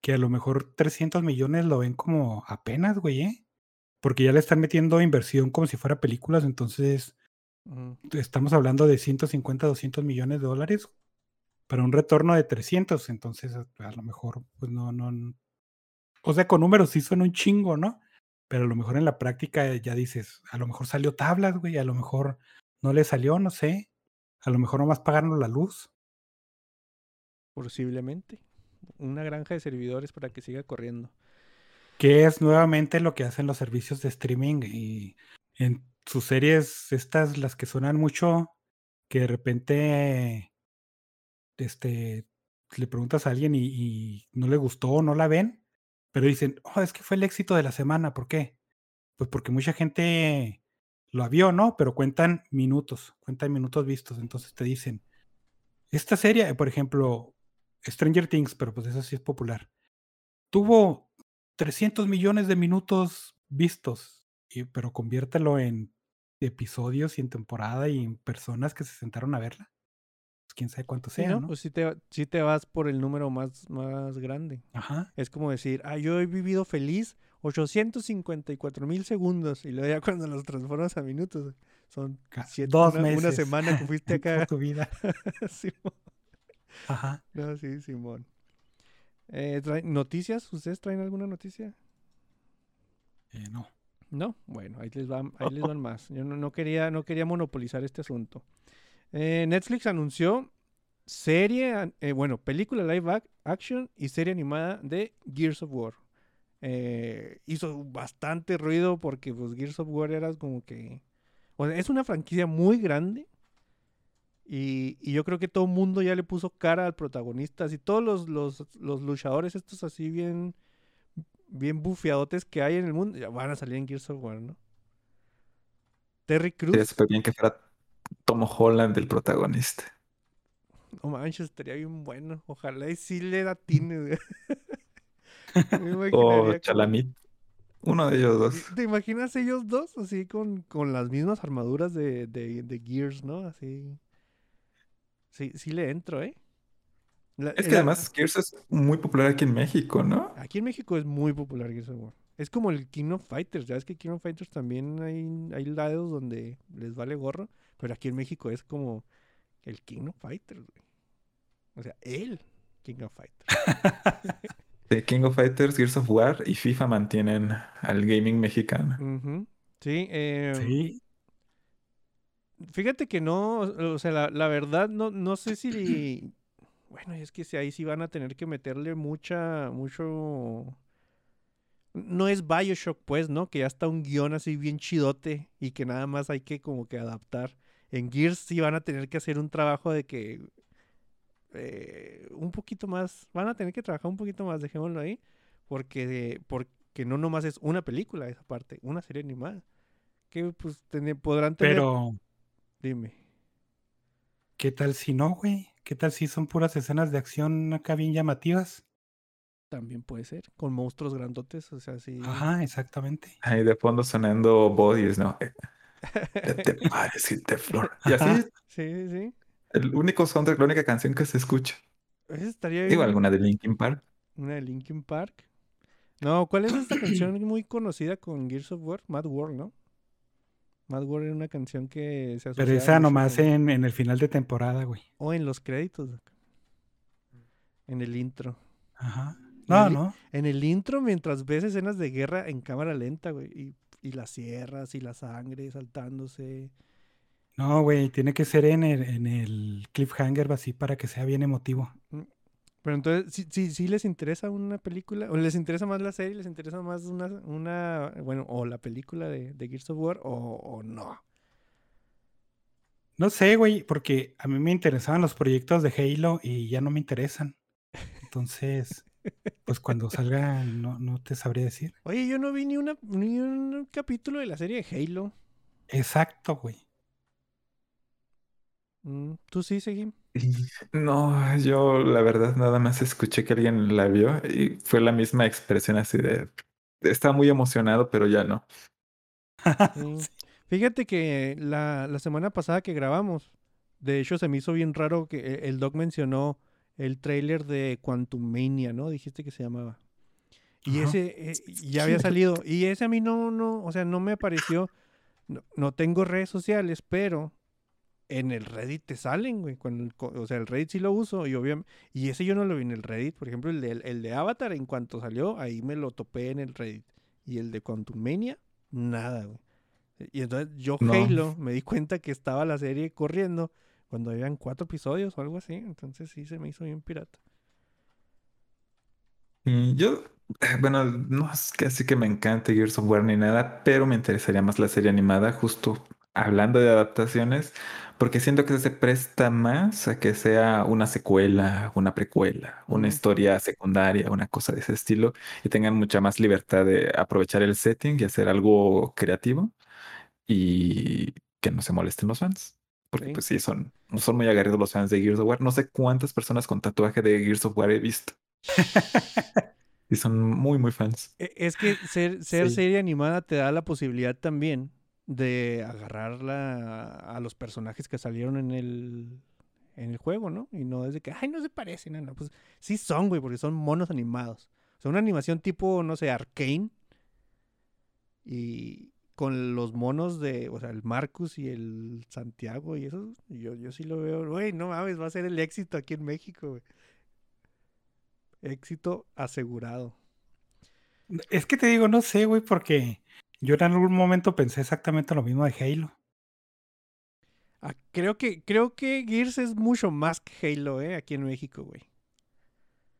que a lo mejor 300 millones lo ven como apenas, güey, ¿eh? Porque ya le están metiendo inversión como si fuera películas, entonces Ujú. estamos hablando de 150, 200 millones de dólares para un retorno de 300, entonces a, lo mejor, pues no, no, o sea, con números sí suena un chingo, ¿no? Pero a lo mejor en la práctica ya dices, a lo mejor salió tablas, güey, a lo mejor no le salió, no sé, a lo mejor nomás pagaron la luz. Posiblemente. Una granja de servidores para que siga corriendo. que es nuevamente lo que hacen los servicios de streaming y en sus series, estas las que suenan mucho, que de repente este, le preguntas a alguien y, y no le gustó o no la ven, pero dicen, oh, es que fue el éxito de la semana, ¿por qué? Pues porque mucha gente lo vio, ¿no? Pero cuentan minutos, cuentan minutos vistos, entonces te dicen, esta serie, por ejemplo, Stranger Things, pero pues eso sí es popular, tuvo 300 millones de minutos vistos, y, pero conviértelo en episodios y en temporada y en personas que se sentaron a verla. Pues quién sabe cuánto Sí, sea, ¿no? ¿no? Pues sí te, sí te vas por el número más, más grande. Ajá. Es como decir, ah, yo he vivido feliz 854 mil segundos. Y luego ya cuando los transformas a minutos, son siete- dos una, una meses semana que fuiste acá. tu vida. Simón. Ajá. No, sí, Simón. Eh, ¿traen ¿Noticias? ¿Ustedes traen alguna noticia? Eh, no. No, bueno, ahí les van, ahí les van más. Yo no, no quería, no quería monopolizar este asunto. Eh, Netflix anunció serie, eh, bueno, película live ac- action y serie animada de Gears of War. Eh, hizo bastante ruido porque pues Gears of War era como que... O sea, es una franquicia muy grande. Y, y yo creo que todo el mundo ya le puso cara al protagonista. Así todos los, los, los luchadores estos así bien, bien bufeadotes que hay en el mundo ya van a salir en Gears of War, ¿no? Terry Crews. Sería súper bien que fuera Tom Holland el protagonista. No manches, estaría bien bueno. Ojalá y sí le da tine. O Chalamit. Uno de ellos dos. ¿Te imaginas ellos dos así con, con las mismas armaduras de, de, de Gears, ¿no? Así. Sí, sí le entro, ¿eh? La- Es que la- además Gears es muy popular aquí en México, ¿no? Aquí en México es muy popular Gears of War. Es como el King of Fighters. Ya ves que King of Fighters también hay, hay lados donde les vale gorro. Pero aquí en México es como el King of Fighters, güey. O sea, el King of Fighters. De King of Fighters, Gears of War y FIFA mantienen al gaming mexicano. Sí, eh, Sí. Fíjate que no, o sea, la, verdad no, no sé si... Bueno, es que si ahí sí van a tener que meterle mucha, mucho... No es Bioshock, pues, ¿no? Que ya está un guion así bien chidote y que nada más hay que como que adaptar. En Gears sí van a tener que hacer un trabajo de que... eh, un poquito más... Van a tener que trabajar un poquito más, dejémoslo ahí. Porque, porque no nomás es una película esa parte, una serie animada. Que pues tene- podrán tener... Dime. ¿qué tal si no, güey? ¿Qué tal si son puras escenas de acción acá bien llamativas? También puede ser, con monstruos grandotes, o sea, sí. Ajá, exactamente. Ahí de fondo sonando bodies, ¿no? Eh, ¿Qué te parece, de flor? Y así. Sí, sí, sí. el único soundtrack, la única canción que se escucha. Esa estaría Digo, bien. alguna de Linkin Park. Una de Linkin Park. No, ¿cuál es esta canción muy conocida con Gears of War? Mad World, ¿no? Mad World era una canción que se Pero asociaba esa nomás en, en el final de temporada, güey. O en los créditos. Doc. En el intro. Ajá. En No, el- no. En el intro, mientras ves escenas de guerra en cámara lenta, güey. Y, y las sierras y la sangre saltándose. No, güey, tiene que ser en el, en el cliffhanger así para que sea bien emotivo. Pero entonces, si sí, sí les interesa una película, o les interesa más la serie, les interesa más una, una bueno, o la película de, de Gears of War, o, o no. No sé, güey, porque a mí me interesaban los proyectos de Halo y ya no me interesan. Entonces, pues cuando salga no, no te sabría decir. Oye, yo no vi ni, una, ni un capítulo de la serie de Halo. Exacto, güey. Mm, ¿Tú sí, Seguim? No, yo la verdad nada más escuché que alguien la vio y fue la misma expresión así de... Estaba muy emocionado, pero ya no. Sí. Fíjate que la, la semana pasada que grabamos, de hecho se me hizo bien raro que e- el doc mencionó el tráiler de Quantum Mania, ¿no? Dijiste que se llamaba. Y Ajá. ese eh, ya había salido. Y ese a mí no, no, o sea, no me apareció. No, no tengo redes sociales, pero en el Reddit te salen, güey. Cuando el co- o sea, el Reddit sí lo uso y obviamente... Y ese yo no lo vi en el Reddit. Por ejemplo, el de, el de Avatar, en cuanto salió, ahí me lo topé en el Reddit. Y el de Quantum Mania, nada, güey. Y entonces yo, No. Halo, me di cuenta que estaba la serie corriendo cuando habían cuatro episodios o algo así. Entonces sí se me hizo bien pirata. Y yo, bueno, no es que así que me encante Gears of War ni nada, pero me interesaría más la serie animada, justo hablando de adaptaciones, porque siento que se presta más a que sea una secuela, una precuela, una historia secundaria, una cosa de ese estilo, y tengan mucha más libertad de aprovechar el setting y hacer algo creativo y que no se molesten los fans. Porque Sí. pues sí, son, son muy agarridos los fans de Gears of War. No sé cuántas personas con tatuaje de Gears of War he visto. Y son muy, muy fans. E- Es que ser, ser Sí. serie animada te da la posibilidad también de agarrarla a los personajes que salieron en el, en el juego, ¿no? Y no desde que, ay, no se parecen, no, no, pues sí son, güey, porque son monos animados. O sea, una animación tipo, no sé, Arcane. Y con los monos de, o sea, el Marcus y el Santiago y eso, yo, yo sí lo veo, güey, no mames, va a ser el éxito aquí en México, güey. Éxito asegurado. Es que te digo, no sé, güey, porque yo en algún momento pensé exactamente lo mismo de Halo. Ah, creo que, creo que Gears es mucho más que Halo, ¿eh? Aquí en México, güey.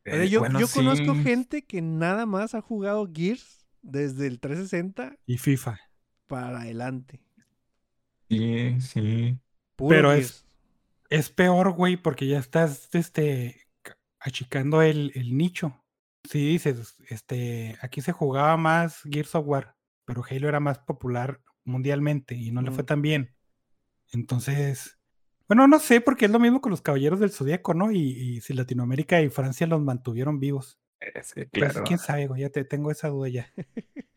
O sea, Eh, yo bueno, yo conozco gente que nada más ha jugado Gears desde el 360 Y FIFA. para adelante. Sí, sí. Puro Pero Gears. es- Es peor, güey, porque ya estás este, ca- achicando el, el nicho. Si dices, este, aquí se jugaba más Gears of War, pero Halo era más popular mundialmente y no le fue Ujú. tan bien. Entonces, bueno, no sé, porque es lo mismo con los Caballeros del Zodíaco, ¿no? Y, y si Latinoamérica y Francia los mantuvieron vivos. Sí, Pues, quién sabe, güey, ya te tengo esa duda ya.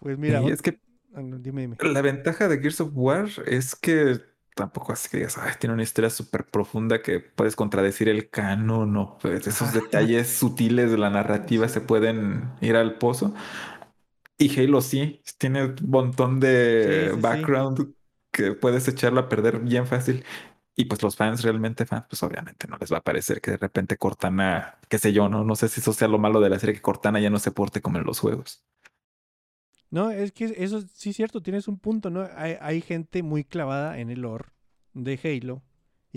Pues mira, Y ot- es que ah, no, dime, dime. la ventaja de Gears of War es que tampoco así que digas, "Ay, tiene una historia súper profunda que puedes contradecir el canon o pues, esos detalles sutiles de la narrativa se pueden ir al pozo. Y Halo sí, tiene un montón de Sí, sí, sí. background que puedes echarlo a perder bien fácil. Y pues los fans realmente fans, pues obviamente no les va a parecer que de repente Cortana, qué sé yo, no, no sé si eso sea lo malo de la serie, que Cortana ya no se porte como en los juegos. No, es que eso sí es cierto, tienes un punto, ¿no? Hay, hay gente muy clavada en el lore de Halo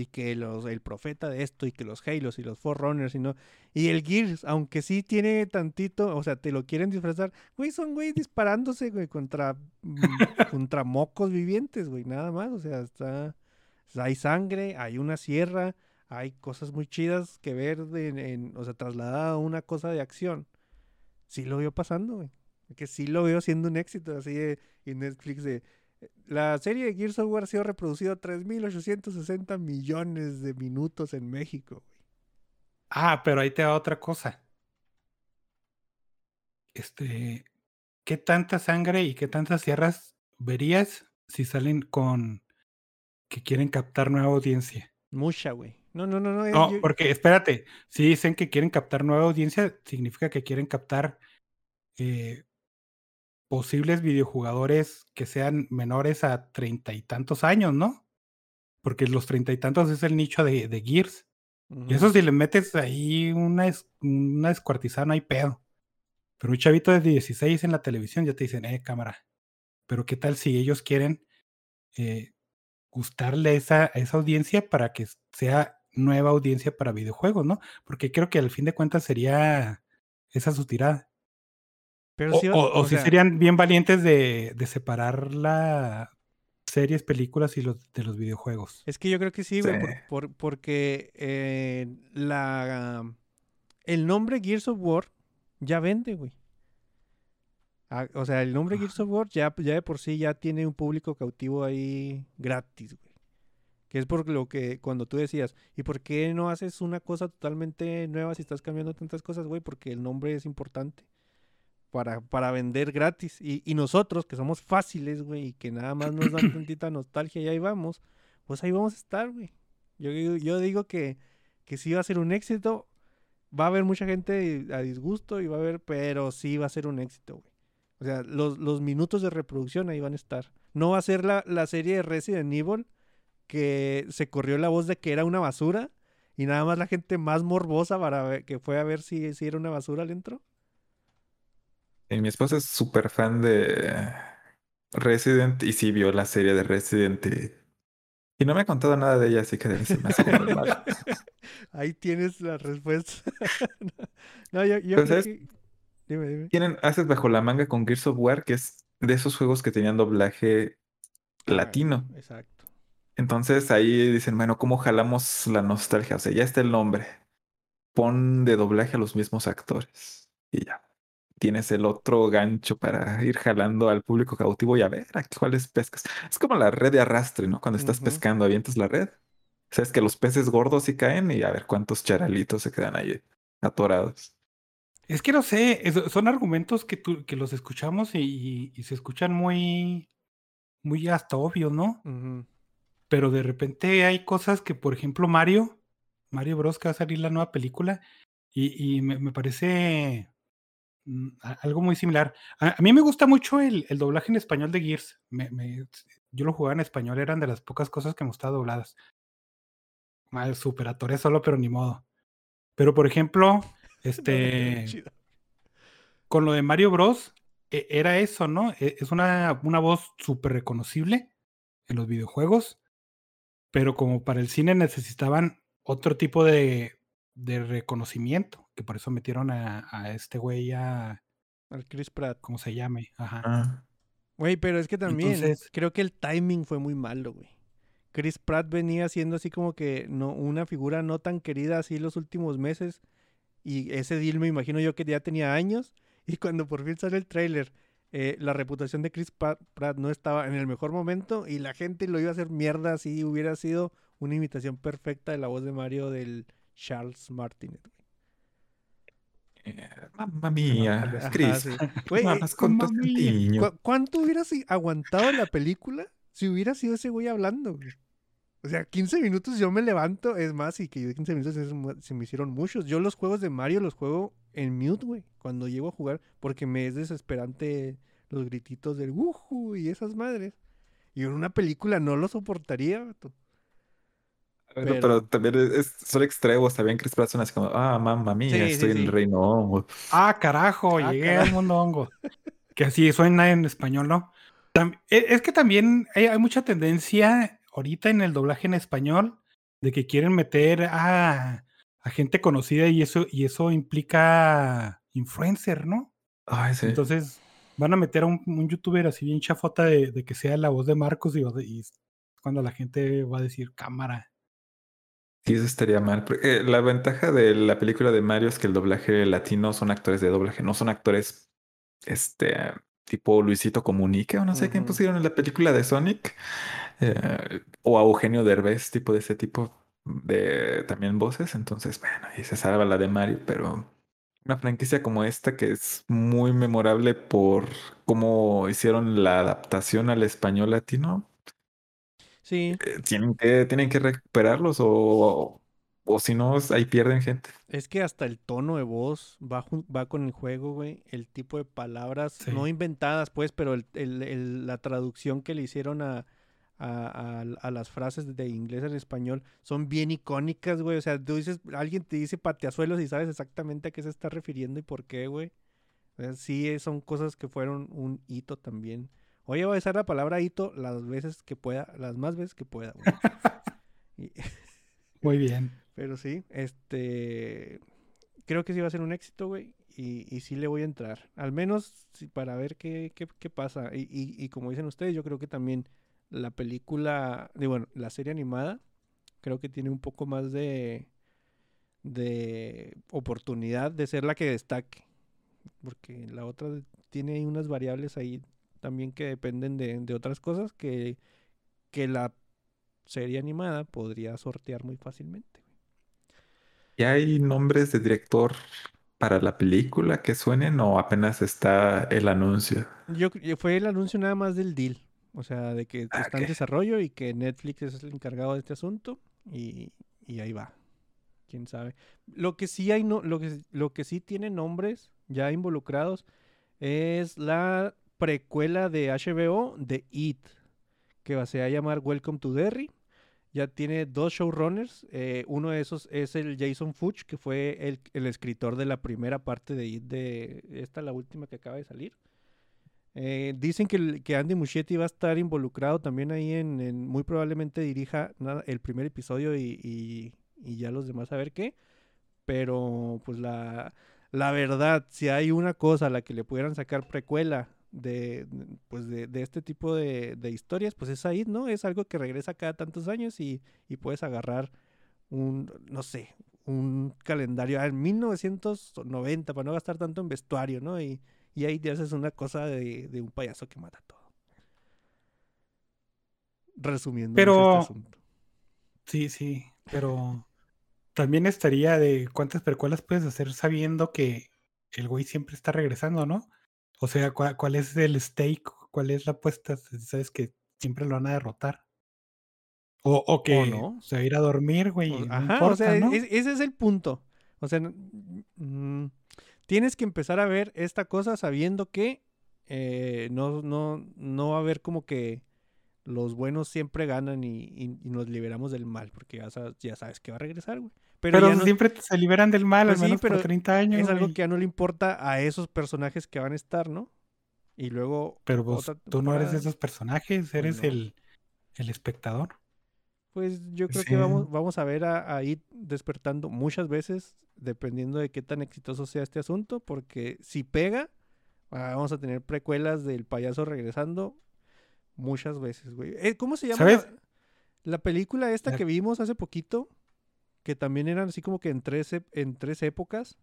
y que los, el profeta de esto y que los Halos y los Forerunners y no. Y el Gears, aunque sí tiene tantito, o sea, te lo quieren disfrazar, güey, son güey disparándose, güey, contra, mm, contra mocos vivientes, güey, nada más, o sea, está, hay sangre, hay una sierra, hay cosas muy chidas que ver, de, en- o sea, trasladada a una cosa de acción. Sí lo veo pasando, güey. Que sí lo veo siendo un éxito, así de, y Netflix de... La serie de Gears of War ha sido reproducida 3.860 millones de minutos en México, güey. Ah, pero ahí te da otra cosa. Este, ¿qué tanta sangre y qué tantas sierras verías si salen con que quieren captar nueva audiencia? Mucha, güey. No, no, no, no. No, yo- porque espérate, si dicen que quieren captar nueva audiencia, significa que quieren captar eh, posibles videojugadores que sean menores a treinta y tantos años, ¿no? Porque los treinta y tantos es el nicho de, de Gears. Y eso si le metes ahí una, es- una descuartizada, no hay pedo. Pero un chavito de 16 en la televisión ya te dicen, eh, cámara. Pero qué tal si ellos quieren eh, gustarle esa, a esa audiencia para que sea nueva audiencia para videojuegos, ¿no? Porque creo que al fin de cuentas sería esa su tirada. Pero O, sí va- o- o o si sea, serían bien valientes de, de separar las series, películas y los de los videojuegos. Es que yo creo que sí, güey, por- Sí. por- porque eh, la, el nombre Gears of War ya vende, güey. Ah, o sea, el nombre Gears of War ya, ya de por sí ya tiene un público cautivo ahí gratis, güey. Que es por lo que cuando tú decías, ¿y por qué no haces una cosa totalmente nueva si estás cambiando tantas cosas, güey? Porque el nombre es importante para, para vender gratis. Y, y nosotros, que somos fáciles, güey, y que nada más nos dan tantita nostalgia y ahí vamos, pues ahí vamos a estar, güey. Yo, digo- yo digo que, que sí va a ser un éxito. Va a haber mucha gente a disgusto y va a haber, pero sí va a ser un éxito, güey. O sea, los, los minutos de reproducción ahí van a estar. No va a ser la, la serie de Resident Evil que se corrió la voz de que era una basura y nada más la gente más morbosa para ver- que fue a ver si, si era una basura le entró. Y mi esposa es súper fan de Resident y sí vio la serie de Resident y, y no me ha contado nada de ella, así que de ahí se me hace como mal. Ahí tienes la respuesta. no, yo, yo creo que... Dime, dime. Tienen haces bajo la manga con Gears of War, que es de esos juegos que tenían doblaje Ah, latino. Exacto. Entonces ahí dicen, bueno, ¿cómo jalamos la nostalgia? O sea, ya está el nombre. Pon de doblaje a los mismos actores. Y ya. Tienes el otro gancho para ir jalando al público cautivo y a ver a cuáles pescas. Es como la red de arrastre, ¿no? Cuando estás Ujú. pescando, avientas la red. Sabes que los peces gordos sí caen y a ver cuántos charalitos se quedan ahí atorados. Es que no sé, es- son argumentos que, tú, que los escuchamos y, y se escuchan muy, muy hasta obvios, ¿no? Pero de repente hay cosas que, por ejemplo, Mario, Mario Bros, que va a salir la nueva película, y, y me, me parece algo muy similar. A, a mí me gusta mucho el, el doblaje en español de Gears. Me- me- yo lo jugaba en español, eran de las pocas cosas que me gustaban dobladas. Mal, super atoré solo, pero ni modo. Pero, por ejemplo, este con lo de Mario Bros. e- era eso, ¿no? E- Es una, una voz súper reconocible en los videojuegos. pero como para el cine necesitaban otro tipo de, de reconocimiento, que por eso metieron a, a este güey a, Al Chris Pratt. ¿cómo se llame? Ajá. Ah, Güey, pero es que también Entonces- creo que el timing fue muy malo, güey. Chris Pratt venía siendo así como que no una figura no tan querida así los últimos meses y ese deal me imagino yo que ya tenía años y cuando por fin sale el tráiler eh, la reputación de Chris Pratt, no estaba en el mejor momento y la gente lo iba a hacer mierda así hubiera sido una imitación perfecta de la voz de Mario del Charles Martinet. Mamma mía, Ajá, Chris. sí. Mamas eh, con tu mamma mía. niño. ¿Cu- ¿Cuánto hubiera si- aguantado la película si hubiera sido ese güey hablando? güey? O sea, 15 minutos yo me levanto, es más, y que yo 15 minutos es se me hicieron muchos. Yo los juegos de Mario los juego en mute, güey, cuando llego a jugar, porque me es desesperante los grititos del wuju y esas madres. Y en una película no lo soportaría, vato. Pero- pero, también es, son extremos. También Chris Pratt suena así como, ah, mamma mía, Sí, sí, estoy en el reino hongo". Ah, carajo, Ah, llegué carajo. al mundo hongo. Que así suena en español, ¿no? Tam- e- es que también hay, hay mucha tendencia ahorita en el doblaje en español de que quieren meter a, a gente conocida y eso, y eso implica influencer, ¿no? Ay, sí. Entonces van a meter a un, un youtuber así bien chafota de, de que sea la voz de Marcos y, cuando la gente va a decir cámara. Sí, eso estaría mal. porque, eh, la ventaja de la película de Mario es que el doblaje latino son actores de doblaje, no son actores este tipo Luisito Comunique o no sé quién pusieron en la película de Sonic. eh, o a Eugenio Derbez, tipo de ese tipo de también voces. Entonces, bueno, ahí se salva la de Mario, pero una franquicia como esta que es muy memorable por cómo hicieron la adaptación al español latino, Sí, eh, tienen que, tienen que recuperarlos o, o si no, ahí pierden gente. Es que hasta el tono de voz va, va con el juego, güey. El tipo de palabras, no inventadas, pues, pero el- el- el- la traducción que le hicieron a, a- a- a las frases de inglés en español son bien icónicas, güey. O sea, tú dices, alguien te dice pateazuelos y sabes exactamente a qué se está refiriendo y por qué, güey. O sea, sí, eh, son cosas que fueron un hito también. Voy a usar la palabra hito las veces que pueda, las más veces que pueda. Y- Muy bien. pero sí, este. Creo que sí va a ser un éxito, güey. Y, y sí le voy a entrar. Al menos sí, para ver qué, qué, qué pasa. Y, y, y como dicen ustedes, yo creo que también la película. De, bueno, la serie animada. Creo que tiene un poco más de. de oportunidad de ser la que destaque. Porque la otra tiene unas variables ahí también que dependen de, de otras cosas que, que la serie animada podría sortear muy fácilmente. ¿Ya hay nombres de director para la película que suenen o apenas está el anuncio? Yo, cre- fue el anuncio nada más del deal. O sea, de que Ah, está en desarrollo y que Netflix es el encargado de este asunto. Y, y ahí va. Quién sabe. Lo que sí hay no, lo que, lo que sí tiene nombres ya involucrados es la precuela de HBO de It. Que se va a llamar Welcome to Derry. Ya tiene dos showrunners. eh, uno de esos es el Jason Fuchs, que fue el, escritor de la primera parte de It, de esta, la última que acaba de salir. Eh, dicen que, Andy Muschietti va a estar involucrado también ahí en, muy probablemente dirija el primer episodio y, ya los demás a ver qué. Pero pues la verdad, si hay una cosa a la que le pudieran sacar precuela de, pues de, de este tipo de, de historias, pues es ahí, ¿no? Es algo que regresa cada tantos años y, y puedes agarrar un, no sé, un calendario ah, en 1990 para no gastar tanto en vestuario, ¿no? Y, y ahí te haces una cosa de, de un payaso que mata todo. Resumiendo Pero- este asunto. Sí, sí, pero también estaría de cuántas precuelas puedes hacer sabiendo que el güey siempre está regresando, ¿no? O sea, ¿cuál, cuál es el stake? ¿Cuál es la apuesta? Sabes que siempre lo van a derrotar. O, o que no. se va a ir a dormir, güey. O- no Ajá, importa, o sea, ¿no? es- ese es el punto. O sea, mm, tienes que empezar a ver esta cosa sabiendo que eh, no, no, no va a haber como que los buenos siempre ganan y, y- y nos liberamos del mal, porque ya sabes, ya sabes que va a regresar, güey. Pero, Pero, ya no- siempre se liberan del mal, Pues al sí, menos pero por 30 años. es algo que ya no le importa a esos personajes que van a estar, ¿no? Y luego Pero vos, tú no eres de esos personajes, eres no. el, el espectador. Pues yo creo Sí. que vamos, vamos a ver a, a It despertando muchas veces, dependiendo de qué tan exitoso sea este asunto, porque si pega, ah, vamos a tener precuelas del payaso regresando muchas veces, güey. Eh, ¿Cómo se llama ¿Sabes? La, la película esta La- que vimos hace poquito? Que también eran así como que en tres, en tres épocas.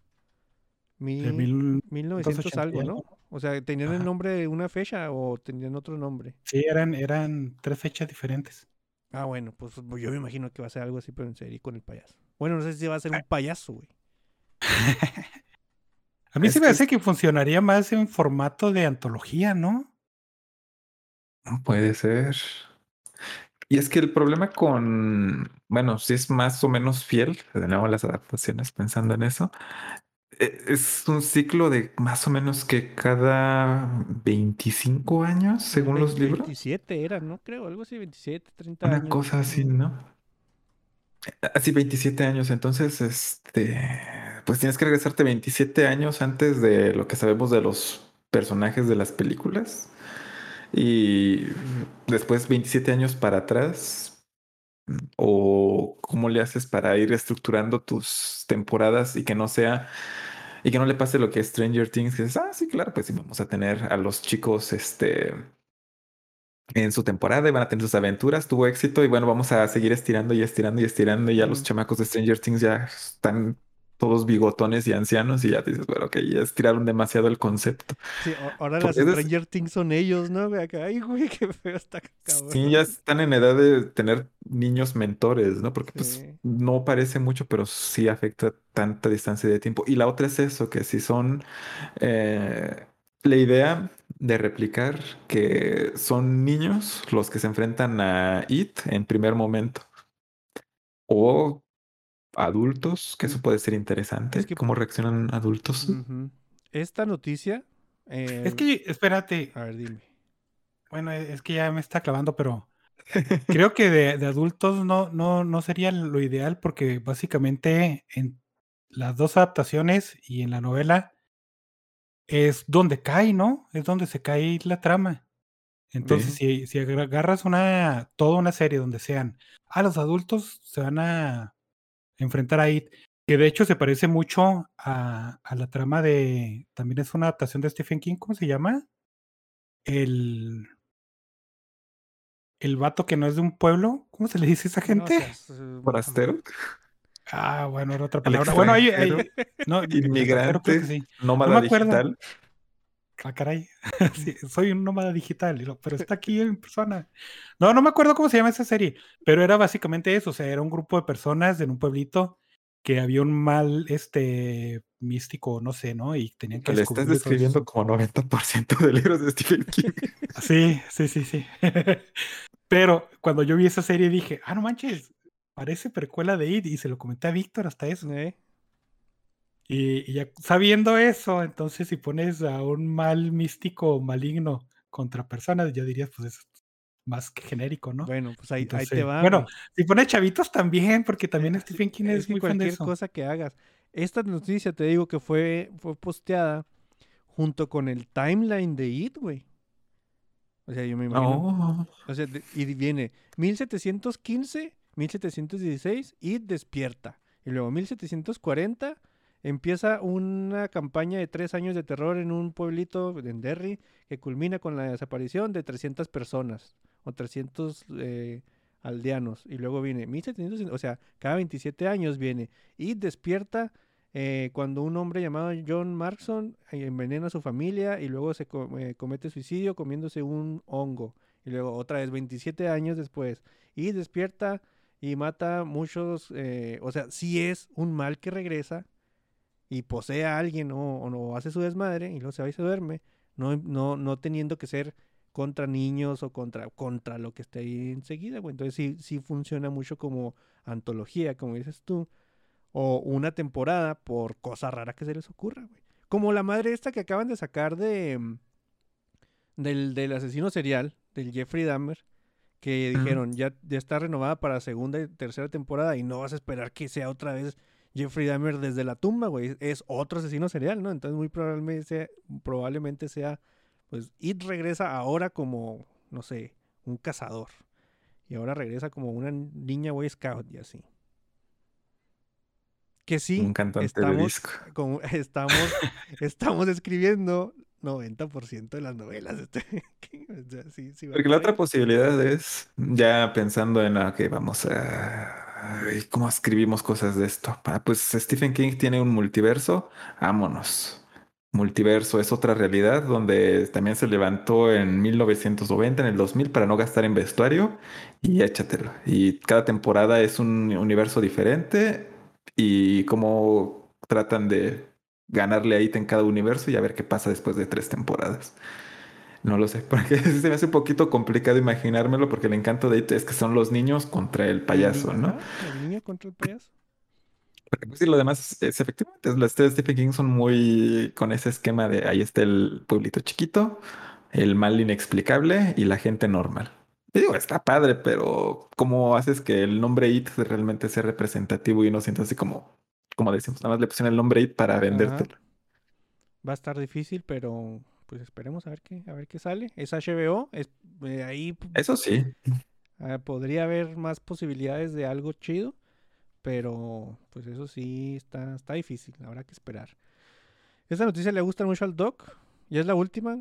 Mi- De mil- 1900 algo, 1980 y ¿no? O sea, ¿tenían el nombre de una fecha o tenían otro nombre? Sí, eran, eran tres fechas diferentes. Ah, bueno, pues yo me imagino que va a ser algo así, pero en serie con el payaso. Bueno, no sé si va a ser un payaso, güey. A mí Es se me hace que funcionaría más en formato de antología, ¿no? Puede ser. Y es que el problema con, bueno, si es más o menos fiel, de nuevo las adaptaciones pensando en eso, e- es un ciclo de más o menos que cada 25 años, según los libros. 27 era, ¿no? Creo, algo así, 27, 30 Una años. cosa así. ¿no? Así 27 años, entonces, este, pues tienes que regresarte 27 años antes de lo que sabemos de los personajes de las películas. Y después 27 años para atrás. O cómo le haces para ir estructurando tus temporadas y que no sea y que no le pase lo que Stranger Things, que dices, ah, sí, claro, pues sí, vamos a tener a los chicos, este, en su temporada y van a tener sus aventuras, tuvo éxito y bueno, vamos a seguir estirando y estirando y estirando y ya los chamacos de Stranger Things ya están todos bigotones y ancianos y ya dices, bueno, ok, ya estiraron demasiado el concepto. Sí, ahora las es- Stranger Things son ellos, ¿no? Ay, güey, qué feo está cabrón. Sí, ya están en edad de tener niños mentores, ¿no? Porque pues no parece mucho, pero sí afecta tanta distancia de tiempo. Y la otra es eso, que si son eh, la idea de replicar que son niños los que se enfrentan a It en primer momento. O adultos, que eso puede ser interesante. Es que- ¿Cómo reaccionan adultos? Esta noticia. eh, Es que, espérate, A ver, dime. bueno, e, es que ya me está clavando, pero creo que de, de adultos no, no, no sería lo ideal porque básicamente en las dos adaptaciones y en la novela es donde cae, ¿no? Es donde se cae la trama. Entonces, si, si agar- agarras una, toda una serie donde sean, ah, los adultos se van a enfrentar a It, que de hecho se parece mucho a, a la trama de, también es una adaptación de Stephen King, ¿cómo se llama? El, el vato que no es de un pueblo, ¿cómo se le dice a esa No gente? ¿Forastero? Ah, bueno, era otra palabra. Bueno, ahí, ahí- extranjero, no, Inmigrante, creo que sí. nómada No me acuerdo. digital. Ah, caray. Sí, soy un nómada digital, pero está aquí en persona. No, no me acuerdo cómo se llama esa serie, pero era básicamente eso, o sea, era un grupo de personas en un pueblito que había un mal, este, místico, no sé, ¿no? Y tenían que Le estás describiendo como 90% de libros de Stephen King. Sí, sí, sí, sí. Pero cuando yo vi esa serie dije, ah, no manches, parece precuela de It, y se lo comenté a Víctor hasta eso. eh, Y, y ya sabiendo eso, entonces si pones a un mal místico maligno contra personas, ya dirías, pues es más que genérico, ¿no? Bueno, pues ahí, ahí te va. bueno, si pones chavitos también, porque también Eh, Stephen King es es, muy fan de cualquier eso. cosa que hagas. Esta noticia te digo que fue, fue posteada junto con el timeline de It, güey. O sea, yo me imagino. O sea, de- y viene 1715, 1716, It despierta. Y luego 1740 empieza una campaña de tres años de terror en un pueblito en Derry que culmina con la desaparición de 300 personas o 300 eh, aldeanos. Y luego viene 1700, o sea, cada 27 años viene It despierta eh, cuando un hombre llamado John Markson eh, envenena a su familia y luego se co- eh, comete suicidio comiéndose un hongo. Y luego otra vez 27 años después. Y despierta y mata muchos, eh, o sea, si es un mal que regresa y posee a alguien o, o no hace su desmadre y luego se va y se duerme, no, no, no teniendo que ser contra niños o contra, contra lo que esté ahí enseguida, güey. Entonces sí, sí funciona mucho como antología, como dices tú, o una temporada por cosa rara que se les ocurra, güey. Como la madre esta que acaban de sacar de mm, del, del asesino serial, del Jeffrey Dahmer, que dijeron ya, ya está renovada para segunda y tercera temporada y no vas a esperar que sea otra vez Jeffrey Dahmer desde la tumba, güey. Es otro asesino serial, ¿no? Entonces muy probablemente sea, probablemente sea pues It regresa ahora como, no sé, un cazador. Y ahora regresa como una niña Boy Scout y así. Que sí, Un cantante de estamos, disco. como- estamos, estamos escribiendo 90% de las novelas. este, sí, sí Porque por la otra posibilidad es, ya pensando en la que vamos a... ¿Cómo escribimos cosas de esto? Ah, pues Stephen King tiene un multiverso, vámonos. Multiverso es otra realidad donde también se levantó en 1990, en el 2000, para no gastar en vestuario y échatelo. Y cada temporada es un universo diferente y cómo tratan de ganarle a en cada universo y a ver qué pasa después de tres temporadas. No lo sé, porque se me hace un poquito complicado imaginármelo porque el encanto de It es que son los niños contra el payaso, ¿no? el niño contra el payaso. Porque pues sí, lo demás es efectivamente, las de Stephen King son muy con ese esquema de ahí está el pueblito chiquito, el mal inexplicable y la gente normal. Y digo, está padre, pero ¿cómo haces que el nombre It realmente sea representativo y no sientas así como, como decimos, nada más le pusieron el nombre It para vendértelo? Va a estar difícil, pero pues esperemos a ver qué, a ver qué sale. Es HBO, es, eh, ahí Eso sí, ah, podría haber más posibilidades de algo chido, pero pues eso sí está, está difícil, habrá que esperar. Esta noticia le gusta mucho al Doc, y es la última.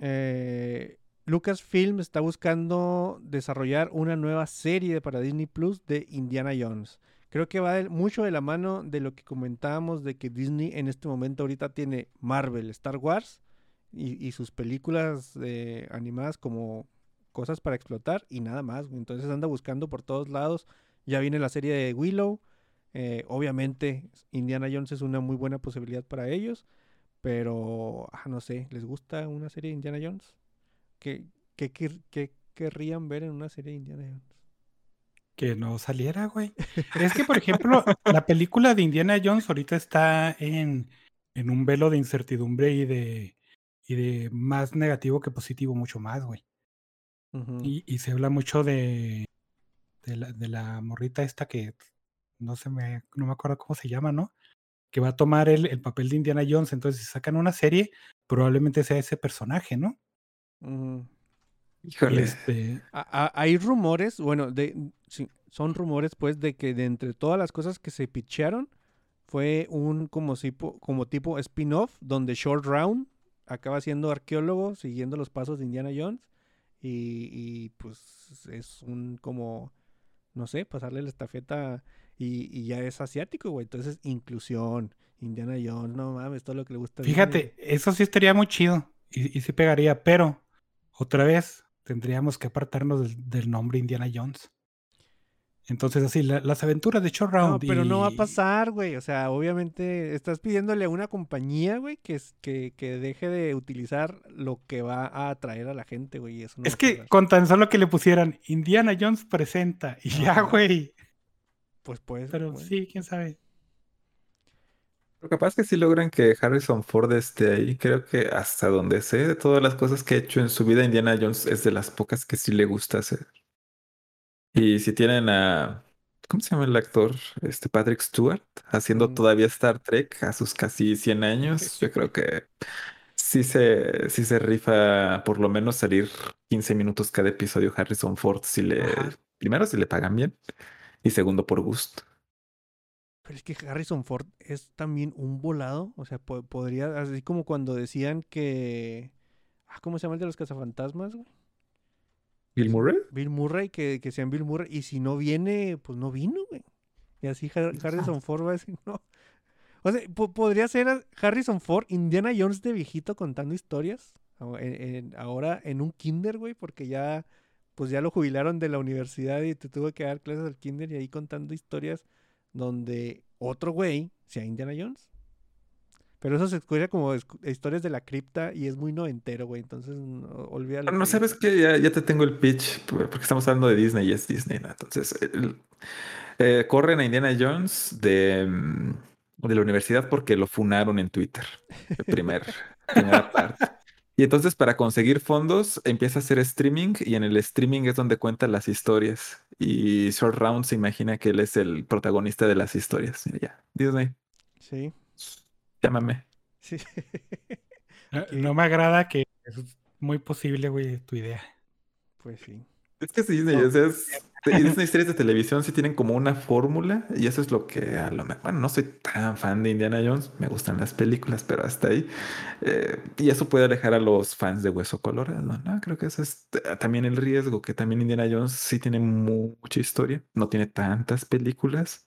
Eh, Lucasfilm está buscando desarrollar una nueva serie para Disney Plus de Indiana Jones. Creo que va de- mucho de la mano de lo que comentábamos de que Disney en este momento ahorita tiene Marvel, Star Wars y, y sus películas eh, animadas como cosas para explotar y nada más. Entonces anda buscando por todos lados. Ya viene la serie de Willow. eh, obviamente Indiana Jones es una muy buena posibilidad para ellos. Pero, ah, no sé, ¿les gusta una serie de Indiana Jones? ¿Qué, qué, qué querrían ver en una serie de Indiana Jones? Que no saliera, güey. Es que, por ejemplo, la película de Indiana Jones ahorita está en, en un velo de incertidumbre y de, y de más negativo que positivo, mucho más, güey. Y, y se habla mucho de, de, la, de la morrita esta que no se me, no me acuerdo cómo se llama, ¿no? Que va a tomar el, el papel de Indiana Jones. Entonces, si sacan una serie, probablemente sea ese personaje, ¿no? Y híjole. este, A- a- hay rumores, bueno, de, sí, son rumores pues de que de entre todas las cosas que se pitchearon fue un como tipo, como tipo spin-off donde Short Round acaba siendo arqueólogo siguiendo los pasos de Indiana Jones y, y, pues es un como, no sé, pasarle la estafeta y, y ya es asiático, güey. Entonces, inclusión, Indiana Jones, no mames, todo lo que le gusta. Fíjate, eso sí estaría muy chido y, y sí pegaría, pero otra vez tendríamos que apartarnos del, del nombre Indiana Jones. Entonces, así, la- las aventuras de Short No, Round. pero no va a pasar, güey. O sea, obviamente estás pidiéndole a una compañía, güey, que, es- que, que deje de utilizar lo que va a atraer a la gente, güey. eso no Es que con tan solo que le pusieran Indiana Jones presenta y ya, güey. Pues pues. Pero güey. sí, quién sabe. Pero capaz que sí logran que Harrison Ford esté ahí. Creo que hasta donde sé, de todas las cosas que ha hecho en su vida, Indiana Jones es de las pocas que sí le gusta hacer. Y si tienen a, ¿cómo se llama el actor? Este Patrick Stewart, haciendo Mm. todavía Star Trek a sus casi 100 años, yo creo que sí se, sí se rifa por lo menos salir 15 minutos cada episodio Harrison Ford, si le, Ajá. primero si le pagan bien y segundo por gusto. Pero es que Harrison Ford es también un volado. O sea, po- podría, así como cuando decían que. Ah, ¿Cómo se llama el de los cazafantasmas, güey? Bill Murray. Bill Murray, que, que sean Bill Murray. Y si no viene, pues no vino, güey. Y así Har- Harrison Ford va a decir, no. O sea, po- podría ser Harrison Ford, Indiana Jones de viejito contando historias. en- ahora en un kinder, güey, porque ya, pues ya lo jubilaron de la universidad y te tuvo que dar clases al kinder y ahí contando historias donde otro güey sea Indiana Jones. Pero eso se escucha como historias de la cripta y es muy noventero, güey. Entonces, no, olvídalo. No, que sabes que ya, ya te tengo el pitch, por- porque estamos hablando de Disney y es Disney, ¿no? Entonces, el- eh, corren a Indiana Jones de, mm, de la universidad porque lo funaron en Twitter. El primer, primera parte. Y entonces, para conseguir fondos, empieza a hacer streaming y en el streaming es donde cuenta las historias. Y Short Round se imagina que él es el protagonista de las historias. Y ya, Disney, Sí, llámame. sí. No- Ok. No me agrada que eso es muy posible, güey, tu idea. Pues sí. Es que sí, Disney, o sea, es- Disney series de televisión sí tienen como una fórmula y eso es lo que a lo mejor, bueno, no soy tan fan de Indiana Jones, me gustan las películas, pero hasta ahí. Eh, y eso puede alejar a los fans de Hueso Colorado, ¿no? Creo que ese es t- también el riesgo, que también Indiana Jones sí tiene mucha historia, no tiene tantas películas,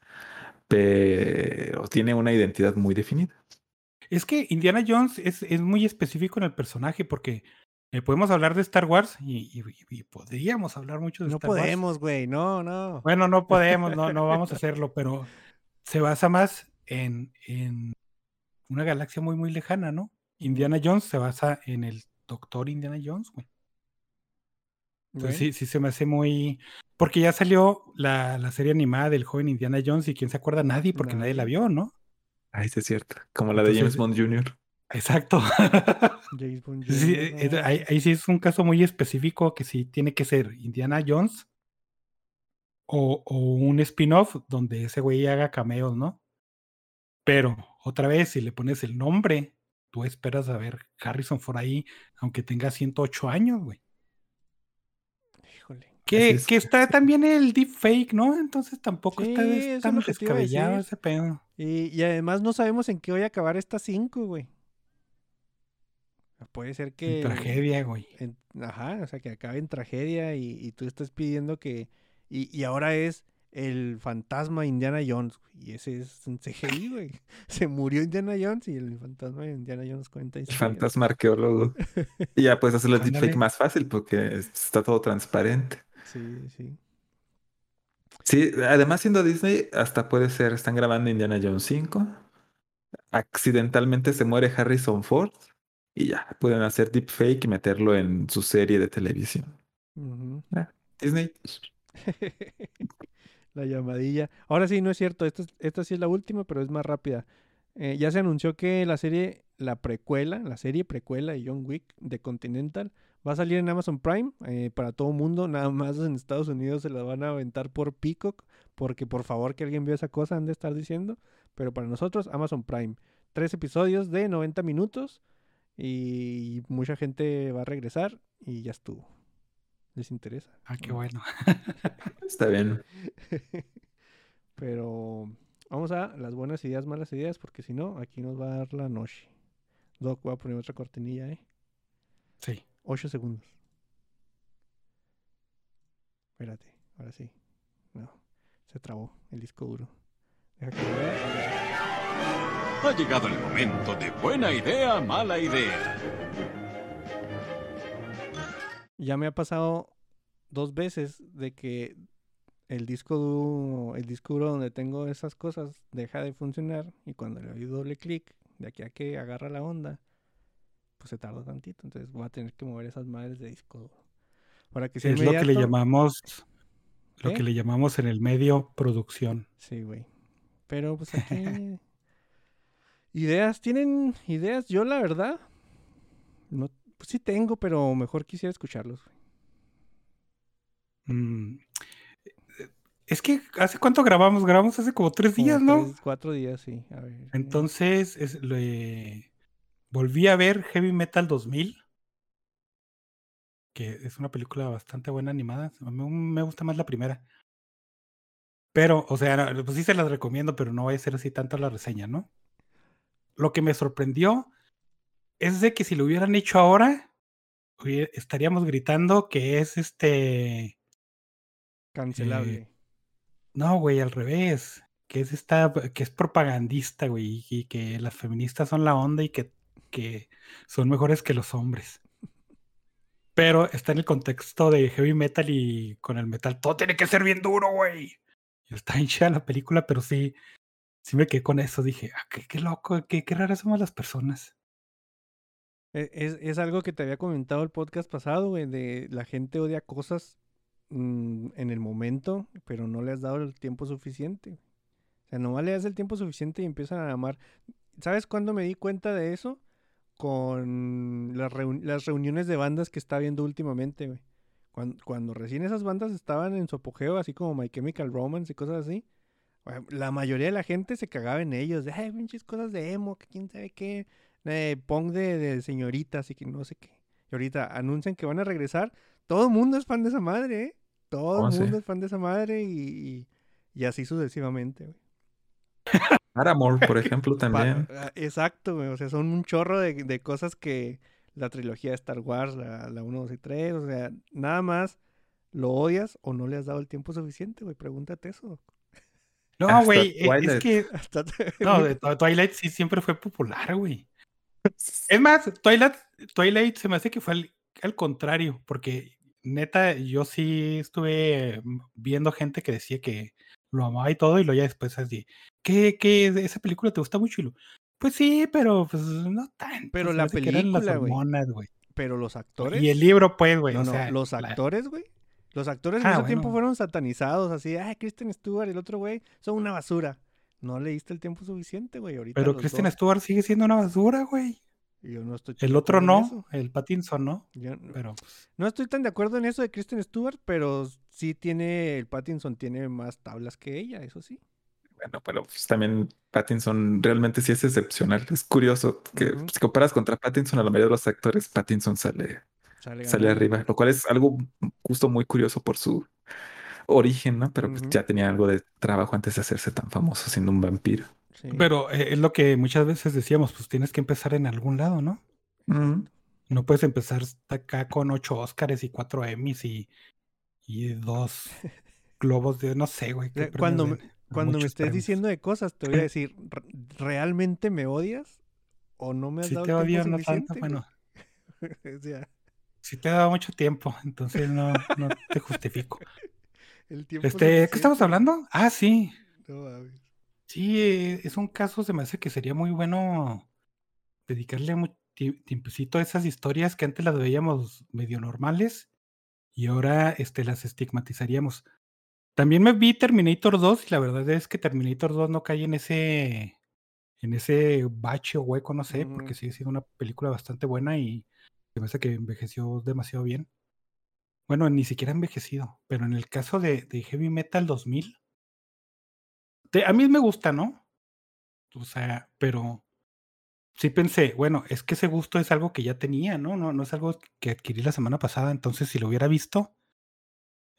pero tiene una identidad muy definida. Es que Indiana Jones es, es muy específico en el personaje porque eh, podemos hablar de Star Wars y, y- y podríamos hablar mucho de No Star Wars. podemos, güey. No, no. Bueno, no podemos, no, no vamos a hacerlo, pero se basa más en, en una galaxia muy, muy lejana, ¿no? Indiana Jones se basa en el Doctor Indiana Jones, güey. Entonces sí, sí se me hace muy... Porque ya salió la, la serie animada del joven Indiana Jones y quién se acuerda, nadie, porque nadie la vio, ¿no? Ay, sí es cierto, como la de James Bond Jr. Exacto. James Bond Jr., eh, ahí, ahí sí es un caso muy específico que sí tiene que ser Indiana Jones o, o un spin-off donde ese güey haga cameos, ¿no? Pero otra vez, si le pones el nombre, tú esperas a ver Harrison por ahí, aunque tenga 108 años, güey. Que, es. que está también el deepfake, ¿no? Entonces tampoco está des- tan descabellado ese pedo. Y, y además no sabemos en qué voy a acabar esta 5, güey. Puede ser que... Tragedia, güey. en- ajá, o sea, que acabe en tragedia y, y tú estás pidiendo que... Y, y ahora es el fantasma Indiana Jones. güey, Y ese es un CGI, güey. Se murió Indiana Jones y el fantasma de Indiana Jones cuenta El fantasma arqueólogo. Y ya puedes hacer el deepfake más fácil porque está todo transparente. Sí, sí. Sí, además siendo Disney, hasta puede ser, están grabando Indiana Jones 5, accidentalmente se muere Harrison Ford y ya, pueden hacer deepfake y meterlo en su serie de televisión. Disney, La llamadilla. Ahora sí, no es cierto. Esta, es- esta sí es la última, pero es más rápida. Eh, ya se anunció que la serie, la precuela, la serie precuela de John Wick de Continental va a salir en Amazon Prime eh, para todo mundo. Nada más en Estados Unidos se la van a aventar por Peacock. Porque por favor que alguien vea esa cosa, han de estar diciendo. Pero para nosotros, Amazon Prime. Tres episodios de 90 minutos. Y mucha gente va a regresar. Y ya estuvo. ¿Les interesa? Ah, qué bueno. está bien. Pero vamos a las buenas ideas, malas ideas, porque si no, aquí nos va a dar la noche. Doc, voy a poner otra cortinilla, ¿eh? Sí. Ocho segundos. Espérate, ahora sí. No, se trabó el disco duro. Deja que. Ha llegado el momento de buena idea, mala idea. Ya me ha pasado dos veces de que el disco duro, el disco duro donde tengo esas cosas deja de funcionar y cuando le doy doble clic, de aquí a que agarra la onda, pues se tarda tantito. Entonces voy a tener que mover esas madres de disco duro. Para que sea Es lo que le llamamos, lo que le llamamos en el medio producción. Sí, güey. Pero pues aquí. ideas, ¿tienen ideas? Yo, la verdad. No, pues sí tengo, pero mejor quisiera escucharlos. güey. Mm, Es que, ¿hace cuánto grabamos? Grabamos hace como tres Como días, ¿no? tres, cuatro días, sí. A ver. eh, Entonces, es, le- volví a ver Heavy Metal 2000, que es una película bastante buena animada. A mí me gusta más la primera. Pero, o sea, pues sí se las recomiendo, pero no vaya a ser así tanto la reseña, ¿no? Lo que me sorprendió es de que si lo hubieran hecho ahora, estaríamos gritando que es este... Cancelable. No, güey, al revés. Que es esta, que es propagandista, güey, y que las feministas son la onda y que, que son mejores que los hombres. Pero está en el contexto de heavy metal y con el metal todo tiene que ser bien duro, güey. Está hinchada la película, pero sí, sí me quedé con eso. Dije, ah, qué, loco, qué, raras somos las personas. E- Es, es algo que te había comentado el podcast pasado, güey, de la gente odia cosas mm, en el momento, pero no le has dado el tiempo suficiente. O sea, nomás le das el tiempo suficiente y empiezan a amar. ¿Sabes cuándo me di cuenta de eso? Con las, reun- las reuniones de bandas que está viendo últimamente, güey. Cuando, cuando recién esas bandas estaban en su apogeo, así como My Chemical Romance y cosas así, la mayoría de la gente se cagaba en ellos. De, ay, pinches cosas de emo, que quién sabe qué eh, punk de, de señoritas y que no sé qué. Y ahorita anuncian que van a regresar. Todo el mundo es fan de esa madre, ¿eh? todo Oh, el sí. mundo es fan de esa madre y, y- y así sucesivamente, güey. Paramore, por ejemplo, también. ah, Exacto, güey. O sea, son un chorro de, de cosas que la trilogía de Star Wars, la, la 1, 2 y 3, o sea, nada más lo odias o no le has dado el tiempo suficiente, güey. Pregúntate eso. No, güey, eh, es que Hasta no, de Twilight sí siempre fue popular, güey. Es más, Twilight, Twilight se me hace que fue al, al contrario, porque neta, yo sí estuve viendo gente que decía que lo amaba y todo, y luego ya después así, ¿qué, qué, esa película te gusta mucho? Y lo, pues sí, pero pues no tanto. Pero la las película, güey. hormonas, güey. Pero los actores. Y el libro, pues, güey. No, o no, los la- actores, güey. Los actores en Ah, ese tiempo fueron satanizados, así, ah, Kristen Stewart y el otro güey son una basura. No le diste el tiempo suficiente, güey. Ahorita pero Kristen dos- Stewart sigue siendo una basura, güey. Yo no estoy El otro no, eso. el Pattinson no. Yo Pero pues, no estoy tan de acuerdo en eso de Kristen Stewart, pero sí tiene, el Pattinson tiene más tablas que ella, eso sí. Bueno, pero pues, también Pattinson realmente sí es excepcional. Es curioso que Ujú. si comparas contra Pattinson, a la mayoría de los actores, Pattinson sale, Sale, arriba, lo cual es algo justo muy curioso por su origen, ¿no? Pero pues, ya tenía algo de trabajo antes de hacerse tan famoso siendo un vampiro. Sí. Pero eh, es lo que muchas veces decíamos, pues tienes que empezar en algún lado, ¿no? Mm. No puedes empezar acá con ocho Óscares y cuatro Emmys y, y dos globos de, no sé, güey. Premios cuando, pero cuando me estés premios. diciendo de cosas, te voy a decir, "¿Re- ¿realmente me odias? ¿O no me has Si dado te odio, tiempo no tanto, bueno, güey?" o sea, si te he dado mucho tiempo, entonces no, no te justifico. el tiempo Este, ¿qué estamos hablando? Ah, sí. No. Sí, eh, es un caso, se me hace que sería muy bueno dedicarle mu- ti- tiempecito a esas historias que antes las veíamos medio normales y ahora este, las estigmatizaríamos. También me vi Terminator 2 y la verdad es que Terminator 2 no cae en ese en ese bache o hueco, no sé, porque Ujú. sigue siendo una película bastante buena y se me hace que envejeció demasiado bien. Bueno, ni siquiera ha envejecido, pero en el caso de, de Heavy Metal 2000, te- a mí me gusta, ¿no? O sea, pero sí pensé, bueno, es que ese gusto es algo que ya tenía, ¿no? No, no es algo que adquirí la semana pasada, entonces si lo hubiera visto,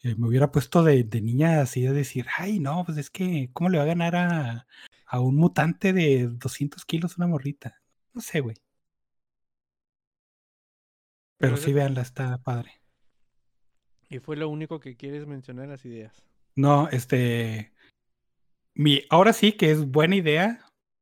eh, me hubiera puesto de, de niña así de decir, ay, no, pues es que, ¿cómo le va a ganar a, a un mutante de 200 kilos una morrita? No sé, güey. Pero Pero eso- sí, véanla, está padre. Y fue lo único que quieres mencionar las ideas. No, este. Mi, ahora sí que es buena idea.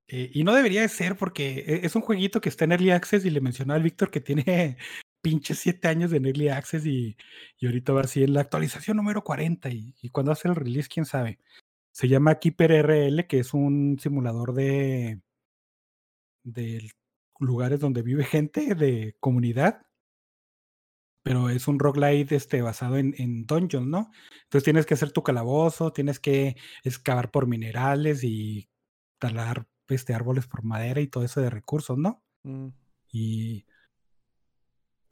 eh, y no debería de ser porque e- es un jueguito que está en Early Access y le mencionaba al Víctor que tiene pinches siete años de Early Access y, y ahorita va así en la actualización número 40 y, y cuando hace el release, quién sabe. Se llama Keeper RL, que es un simulador de, de lugares donde vive gente, de comunidad pero es un roguelite este, basado en, en dungeons, ¿no? Entonces tienes que hacer tu calabozo, tienes que excavar por minerales y talar este, árboles por madera y todo eso de recursos, ¿no? Mm, Y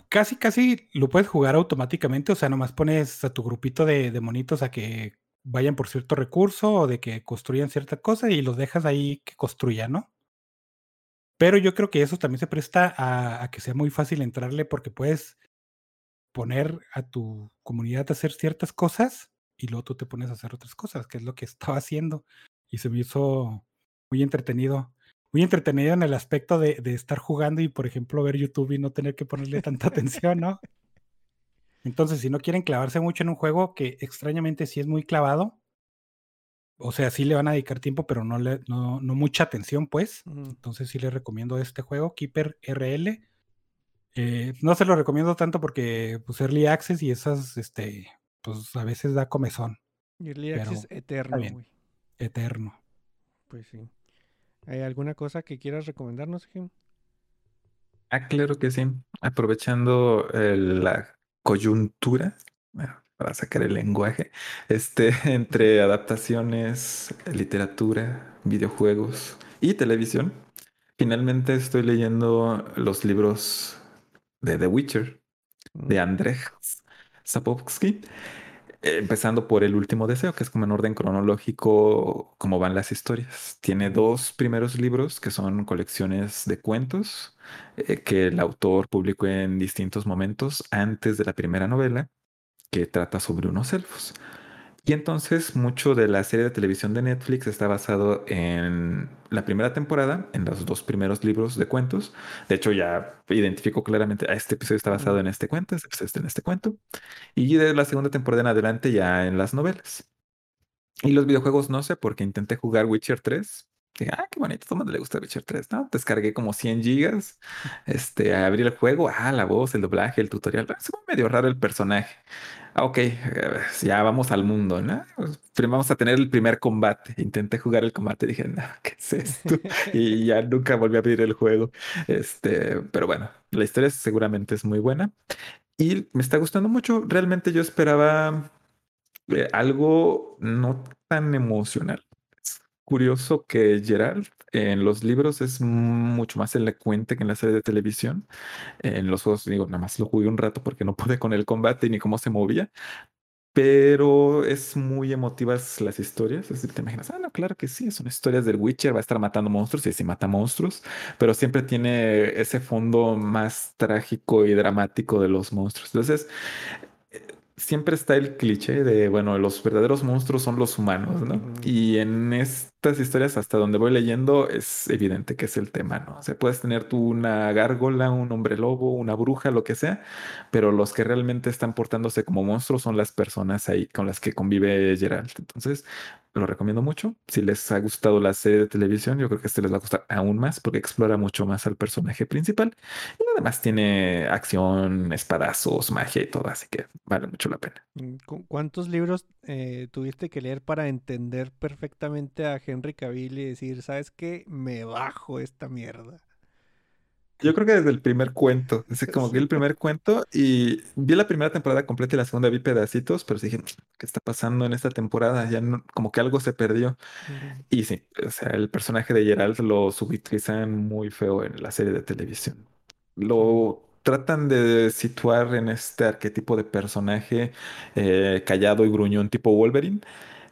casi, casi lo puedes jugar automáticamente, o sea, nomás pones a tu grupito de, de monitos a que vayan por cierto recurso o de que construyan cierta cosa y los dejas ahí que construyan, ¿no? Pero yo creo que eso también se presta a, a que sea muy fácil entrarle porque puedes poner a tu comunidad a hacer ciertas cosas y luego tú te pones a hacer otras cosas, que es lo que estaba haciendo. Y se me hizo muy entretenido. Muy entretenido en el aspecto de, de estar jugando y, por ejemplo, ver YouTube y no tener que ponerle tanta atención, ¿no? Entonces, si no quieren clavarse mucho en un juego que extrañamente sí es muy clavado, o sea, sí le van a dedicar tiempo, pero no, le, no, no mucha atención, pues. Entonces sí les recomiendo este juego, Keeper RL. Eh, no se lo recomiendo tanto porque pues Early Access y esas, este, pues a veces da comezón, Y Early Pero Access eterno, güey. eterno. Pues sí. ¿Hay alguna cosa que quieras recomendarnos, Jim? Ah, claro que sí. Aprovechando eh, la coyuntura bueno, para sacar el lenguaje, este, entre adaptaciones, literatura, videojuegos y televisión. Finalmente estoy leyendo los libros de The Witcher de Andrzej Sapkowski, empezando por El último deseo, que es como en orden cronológico cómo van las historias. Tiene dos primeros libros que son colecciones de cuentos eh, que el autor publicó en distintos momentos antes de la primera novela. que trata sobre unos elfos. Y entonces mucho de la serie de televisión de Netflix está basado en la primera temporada, en los dos primeros libros de cuentos. De hecho, ya identifico claramente, a este episodio está basado en este cuento, este episodio está en este cuento. Y de la segunda temporada en adelante ya en las novelas. Y los videojuegos no sé, porque intenté jugar Witcher 3. Dije, ah, qué bonito, todo el mundo le gusta Witcher 3, ¿no? Descargué como 100 gigas, este, abrí el juego, ah, la voz, el doblaje, el tutorial. Es medio raro el personaje. Ah, ok, eh, ya vamos al mundo, ¿no? Primero vamos a tener el primer combate. Intenté jugar el combate, dije, no, ¿qué es esto? Y ya nunca volví a abrir el juego. Este, pero bueno, la historia seguramente es muy buena. Y me está gustando mucho. Realmente yo esperaba eh, algo no tan emocional. Es curioso que Gerald en los libros es mucho más elocuente que en la serie de televisión. En los juegos, digo, nada más lo jugué un rato porque no pude con el combate ni cómo se movía. Pero es muy emotivas las historias. Es decir, te imaginas, ah, no, claro que sí, son historias del Witcher, va a estar matando monstruos y sí mata monstruos, pero siempre tiene ese fondo más trágico y dramático de los monstruos. Entonces, siempre está el cliché de, bueno, los verdaderos monstruos son los humanos, ¿no? Y en estas historias, hasta donde voy leyendo, es evidente que es el tema, ¿no? O sea, puedes tener tú una gárgola, un hombre lobo, una bruja, lo que sea, pero los que realmente están portándose como monstruos son las personas ahí con las que convive Geralt. Entonces, lo recomiendo mucho. Si les ha gustado la serie de televisión, yo creo que este les va a gustar aún más porque explora mucho más al personaje principal. Y además tiene acción, espadazos, magia y todo, así que vale mucho la pena. Mm, ¿Cuántos libros eh, tuviste que leer para entender perfectamente a Henry Cavill y decir, ¿sabes qué? Me bajo esta mierda. Yo creo que desde el primer cuento, es como vi el primer cuento y vi la primera temporada completa y la segunda vi pedacitos, pero dije, ¿qué está pasando en esta temporada? Ya no, como que algo se perdió. Y sí, o sea, el personaje de Geralt lo subutilizan muy feo en la serie de televisión. Lo tratan de situar en este arquetipo de personaje eh, callado y gruñón tipo Wolverine,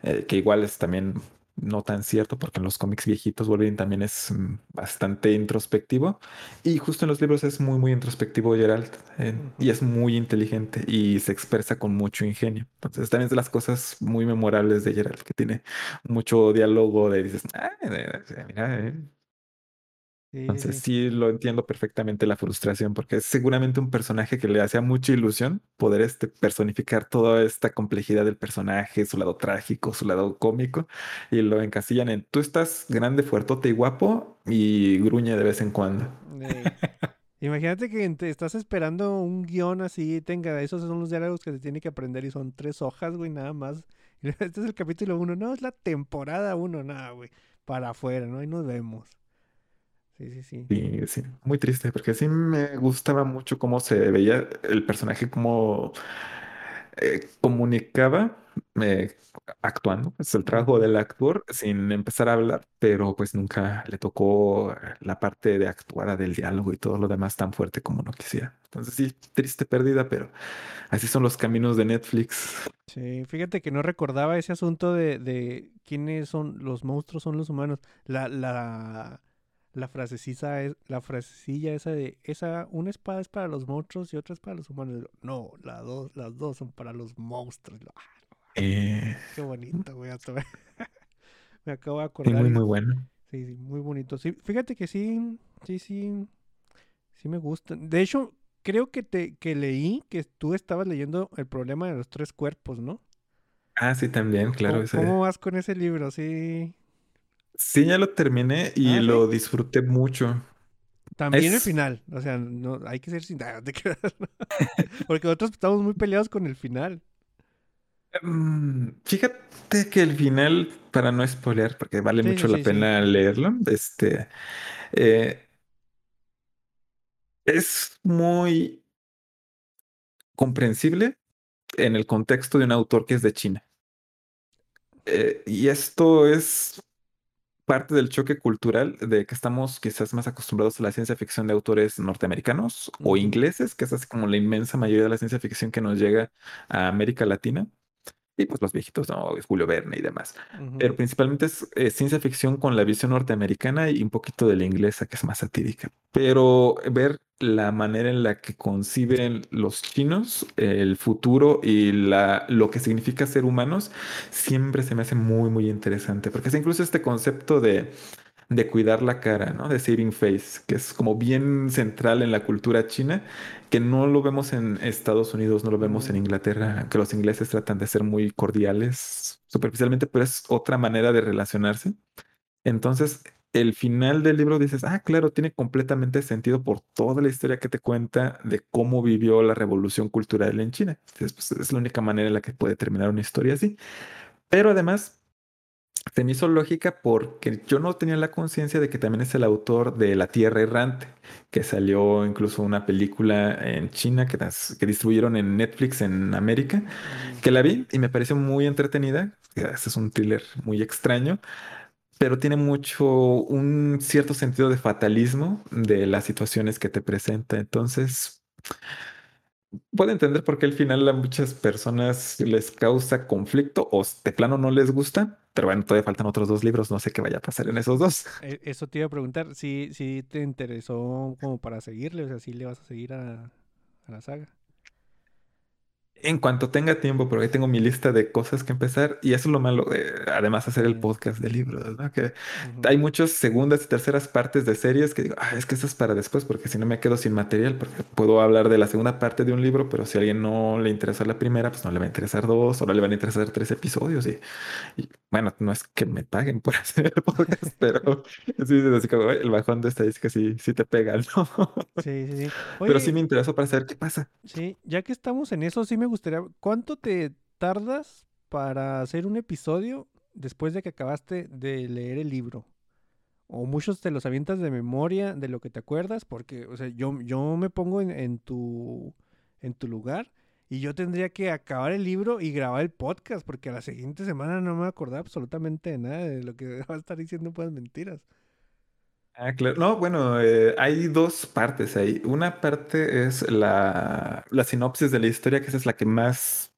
eh, que igual es también no tan cierto, porque en los cómics viejitos Wolverine también es mm, bastante introspectivo. Y justo en los libros es muy, muy introspectivo Geralt. Eh, y es muy inteligente y se expresa con mucho ingenio. Entonces también es de las cosas muy memorables de Geralt, que tiene mucho diálogo de dices, ah, mira, entonces sí. lo entiendo perfectamente la frustración, porque es seguramente un personaje que le hacía mucha ilusión poder este, personificar toda esta complejidad del personaje, su lado trágico, su lado cómico, y lo encasillan en tú estás grande, fuertote y guapo y gruñe de vez en cuando. Imagínate que te estás esperando un guion así, tenga, esos son los diálogos que se tiene que aprender y son tres hojas, güey, nada más. Este es el capítulo uno, no, es la temporada uno, nada, güey, para afuera, ¿no? Ahí nos vemos. Sí, sí, sí. Sí, Muy triste, porque sí me gustaba mucho cómo se veía el personaje, cómo eh, comunicaba eh, actuando. Es el trabajo del actor sin empezar a hablar, pero pues nunca le tocó la parte de actuar del diálogo y todo lo demás tan fuerte como no quisiera. Entonces sí, triste pérdida, pero así son los caminos de Netflix. Sí, fíjate que no recordaba ese asunto de, de quiénes son los monstruos, son los humanos. La, la la frasecilla, es, la frasecilla esa de esa una espada es para los monstruos y otra es para los humanos. No, las dos, las dos son para los monstruos. Ah, eh, Qué bonito, güey. me acabo de acordar. muy, muy bueno. Sí, sí, muy bonito. Sí, fíjate que sí, sí, sí, sí me gusta. De hecho, creo que te que leí que tú estabas leyendo el problema de los tres cuerpos, ¿no? Ah, sí, también, claro. ¿Cómo, ¿cómo vas con ese libro? Sí. Sí, ya lo terminé y Ah, lo disfruté mucho. También el final. O sea, no, hay que ser sin ah. Porque nosotros estamos muy peleados con el final. Mm, Fíjate que el final, para no spoilear, porque vale Sí, mucho sí, la pena leerlo, este, eh, es muy comprensible en el contexto de un autor que es de China. Eh, y esto es parte del choque cultural de que estamos quizás más acostumbrados a la ciencia ficción de autores norteamericanos o ingleses, que es así como la inmensa mayoría de la ciencia ficción que nos llega a América Latina. Y pues los viejitos, ¿no? Julio Verne y demás. Ujú. Pero principalmente es eh, ciencia ficción con la visión norteamericana y un poquito de la inglesa, que es más satírica. Pero ver la manera en la que conciben los chinos el futuro y la, lo que significa ser humanos, siempre se me hace muy, muy interesante, porque es incluso este concepto de, de cuidar la cara, ¿no? De saving face, que es como bien central en la cultura china, que no lo vemos en Estados Unidos, no lo vemos en Inglaterra, que los ingleses tratan de ser muy cordiales superficialmente, pero es otra manera de relacionarse. Entonces, el final del libro dices, ah, claro, tiene completamente sentido por toda la historia que te cuenta de cómo vivió la revolución cultural en China. Entonces, pues, es la única manera en la que puede terminar una historia así. Pero además, se me hizo lógica porque yo no tenía la conciencia de que también es el autor de La Tierra Errante, que salió incluso una película en China que, que distribuyeron en Netflix en América, que la vi y me pareció muy entretenida. Este es un thriller muy extraño, pero tiene mucho, un cierto sentido de fatalismo de las situaciones que te presenta. Entonces, puedo entender por qué al final a muchas personas les causa conflicto o de plano no les gusta, pero bueno, todavía faltan otros dos libros, no sé qué vaya a pasar en esos dos. Eh, Eso te iba a preguntar, si, si te interesó como para seguirle, o sea, si le vas a seguir a la saga. En cuanto tenga tiempo, porque tengo mi lista de cosas que empezar y eso es lo malo de además hacer el podcast de libros, ¿no? Que hay muchas segundas y terceras partes de series que digo, ah, es que eso es para después porque si no me quedo sin material, porque puedo hablar de la segunda parte de un libro, pero si a alguien no le interesa la primera, pues no le va a interesar dos o no le van a interesar tres episodios y, y, bueno, no es que me paguen por hacer el podcast, pero sí, así como el bajón de estadística sí, sí te pega, ¿no? Sí, sí, sí. Pero sí me interesó para saber qué pasa. sí, ya que estamos en eso, sí me gustaría, ¿cuánto te tardas para hacer un episodio después de que acabaste de leer el libro? O muchos te los avientas de memoria de lo que te acuerdas, porque, o sea, yo, yo me pongo en, tu, en tu lugar y yo tendría que acabar el libro y grabar el podcast, porque a la siguiente semana no me acordaba absolutamente de nada de lo que va a estar diciendo puras mentiras. Ah, claro. No, bueno, eh, hay dos partes ahí. Una parte es la, la sinopsis de la historia, que esa es la que más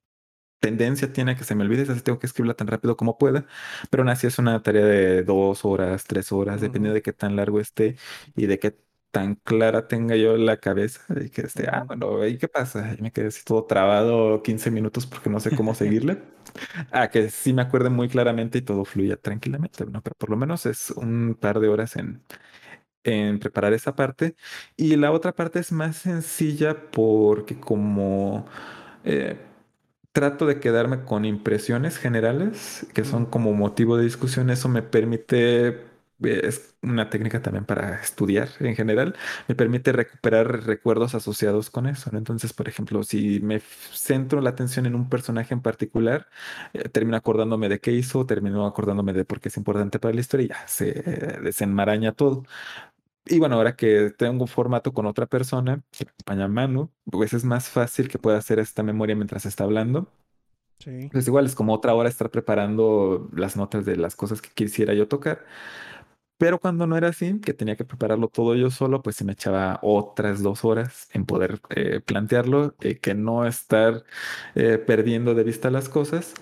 tendencia tiene a que se me olvide, así tengo que escribirla tan rápido como pueda, pero aún así es una tarea de dos horas, tres horas, dependiendo de qué tan largo esté y de qué tan clara tenga yo la cabeza, y que esté, ah, bueno, ¿y qué pasa? Y me quedé así todo trabado 15 minutos porque no sé cómo seguirle. Ah, que sí me acuerde muy claramente y todo fluya tranquilamente, ¿no? Pero por lo menos es un par de horas en, en preparar esa parte. Y la otra parte es más sencilla porque como eh, trato de quedarme con impresiones generales, que son como motivo de discusión, eso me permite, es una técnica también para estudiar en general, me permite recuperar recuerdos asociados con eso, ¿no? Entonces, por ejemplo, si me centro la atención en un personaje en particular, eh, termino acordándome de qué hizo, termino acordándome de por qué es importante para la historia y ya se eh, desenmaraña todo. Y bueno, ahora que tengo un formato con otra persona, acompaña Manu, pues es más fácil que pueda hacer esta memoria mientras está hablando. Sí. Pues igual es como otra hora estar preparando las notas de las cosas que quisiera yo tocar. Pero cuando no era así, que tenía que prepararlo todo yo solo, pues se me echaba otras dos horas en poder eh, plantearlo, eh, que no estar eh, perdiendo de vista las cosas.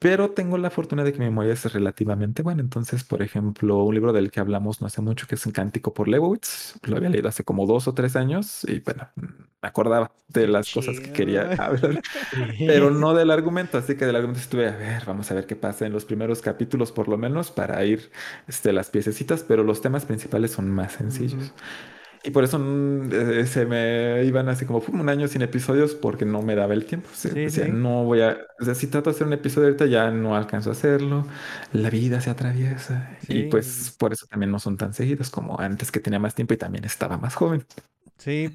Pero tengo la fortuna de que mi memoria es relativamente buena. Entonces, por ejemplo, un libro del que hablamos no hace mucho, que es Un Cántico por Leibowitz, lo había leído hace como dos o tres años y bueno, me acordaba de las cosas que quería hablar, pero no del argumento. Así que del argumento estuve a ver, vamos a ver qué pasa en los primeros capítulos, por lo menos, para ir este, las piececitas, pero los temas principales son más sencillos. Y por eso mm, eh, se me iban así como "Fum, un año sin episodios porque no me daba el tiempo. O sea, Sí, decía, sí. no voy a, o sea, si trato de hacer un episodio ahorita ya no alcanzo a hacerlo. La vida se atraviesa y pues por eso también no son tan seguidos como antes que tenía más tiempo y también estaba más joven. Sí,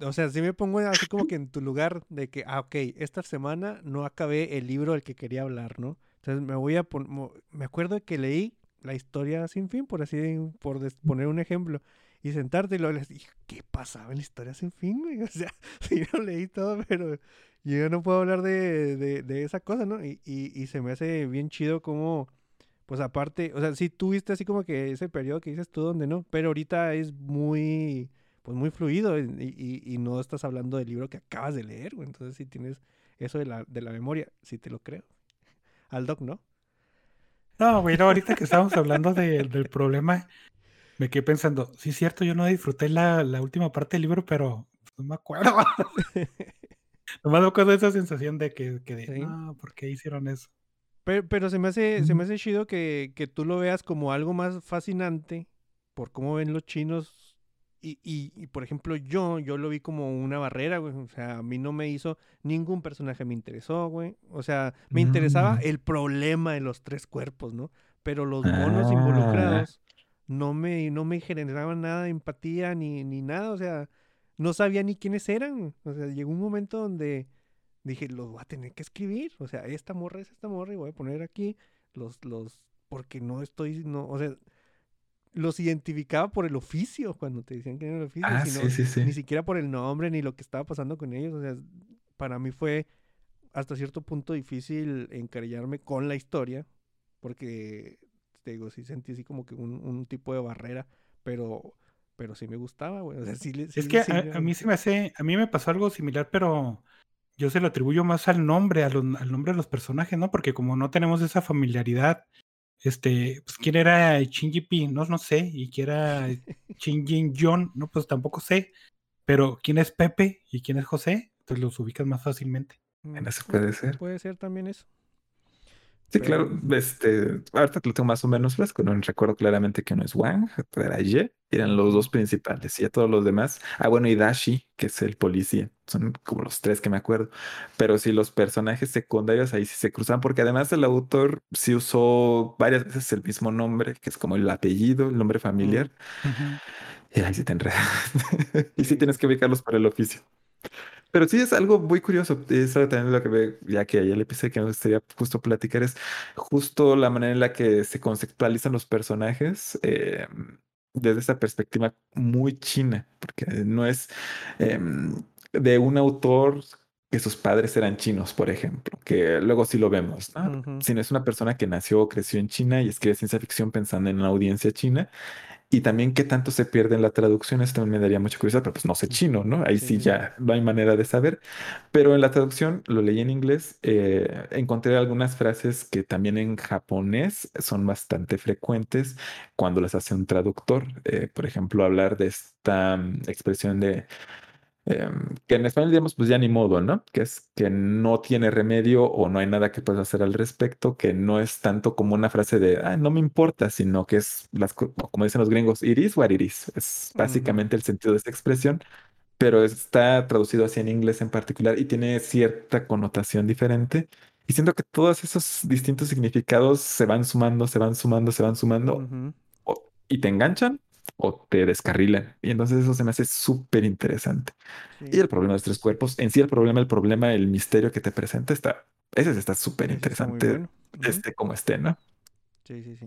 o sea, sí me pongo así como que en tu lugar de que, ah, ok, esta semana no acabé el libro del que quería hablar, ¿no? Entonces me voy a poner, me acuerdo que leí la historia sin fin, por así, por poner un ejemplo, y sentarte y luego les dije, ¿qué pasaba en la historia sin fin, güey? O sea, sí lo leí todo, pero yo no puedo hablar de, de, de esa cosa, ¿no? Y, y, se me hace bien chido como, pues aparte, o sea, sí tuviste así como que ese periodo que dices tú donde no, pero ahorita es muy pues muy fluido y, y- y no estás hablando del libro que acabas de leer, güey. Entonces sí tienes eso de la, de la memoria, sí te lo creo. Al doc, ¿no? No, güey, no, ahorita que estamos hablando de- del problema, Me quedé pensando, sí es cierto, yo no disfruté la, la última parte del libro, pero no me acuerdo. Nomás me acuerdo de esa sensación de que, que de, Sí. no, ¿por qué hicieron eso? Pero, pero se me hace, se me hace chido que, que tú lo veas como algo más fascinante por cómo ven los chinos. Y, y, y, por ejemplo, yo, yo lo vi como una barrera, güey. O sea, a mí no me hizo, ningún personaje me interesó, güey. O sea, me interesaba Mm. el problema de los tres cuerpos, ¿no? Pero los monos Ah. involucrados no me, no me generaban nada de empatía ni, ni nada. O sea, no sabía ni quiénes eran. O sea, llegó un momento donde dije, los voy a tener que escribir. O sea, esta morra es esta morra y voy a poner aquí los, los, porque no estoy, no, o sea, los identificaba por el oficio cuando te decían que era el oficio, Ah, sino- sí, sí, sí. ni siquiera por el nombre ni lo que estaba pasando con ellos. O sea, para mí fue hasta cierto punto difícil encariñarme con la historia, porque te digo, sí sentí así como que un, un tipo de barrera, pero, pero sí me gustaba, güey. O sea, sí, le- Es que sí a, mí se me hace, a mí me pasó algo similar, pero yo se lo atribuyo más al nombre, los- al nombre de los personajes, ¿no? Porque como no tenemos esa familiaridad, este, pues quién era Shinji Pi, no, no sé, y quién era Shinji John, no, pues tampoco sé, pero quién es Pepe y quién es José, entonces los ubicas más fácilmente. Mm, puede ser. Puede ser también eso. Sí, claro. Este, ahorita lo tengo más o menos fresco. No recuerdo claramente que no es Wang, era Ye, eran los dos principales y a todos los demás. Ah, bueno, y Dashi, que es el policía. Son como los tres que me acuerdo. Pero sí, los personajes secundarios ahí sí se cruzan, porque además el autor sí usó varias veces el mismo nombre, que es como el apellido, el nombre familiar. Y ahí sí te enredas. y sí tienes que ubicarlos por el oficio. Pero sí es algo muy curioso. Es algo también lo que ve, ya que ayer le empecé que me gustaría justo platicar, es justo la manera en la que se conceptualizan los personajes eh, desde esa perspectiva muy china, porque no es em, de un autor que sus padres eran chinos, por ejemplo, que luego sí lo vemos. Sino es una persona que nació o creció en China y escribe ciencia ficción pensando en una audiencia china. Y también qué tanto se pierde en la traducción, esto me daría mucha curiosidad, pero pues no sé chino, ¿no? Ahí sí Sí. ya no hay manera de saber. Pero en la traducción, lo leí en inglés, eh, encontré algunas frases que también en japonés son bastante frecuentes cuando las hace un traductor. Eh, por ejemplo, hablar de esta mm, expresión de em, que en español digamos pues ya ni modo, ¿no? Que es que no tiene remedio o no hay nada que puedas hacer al respecto, que no es tanto como una frase de, ah, no me importa, sino que es, las, co- como dicen los gringos, it is what it is. Es básicamente el sentido de esa expresión, pero está traducido así en inglés en particular y tiene cierta connotación diferente. Y siento que todos esos distintos significados se van sumando, se van sumando, se van sumando Ujú. o- y te enganchan o te descarrilan. Y entonces eso se me hace súper interesante. Sí. Y el problema de los tres cuerpos, en sí el problema, el problema, el misterio que te presenta está, ese está súper interesante, bueno. Este como esté, ¿no? Sí, sí, sí.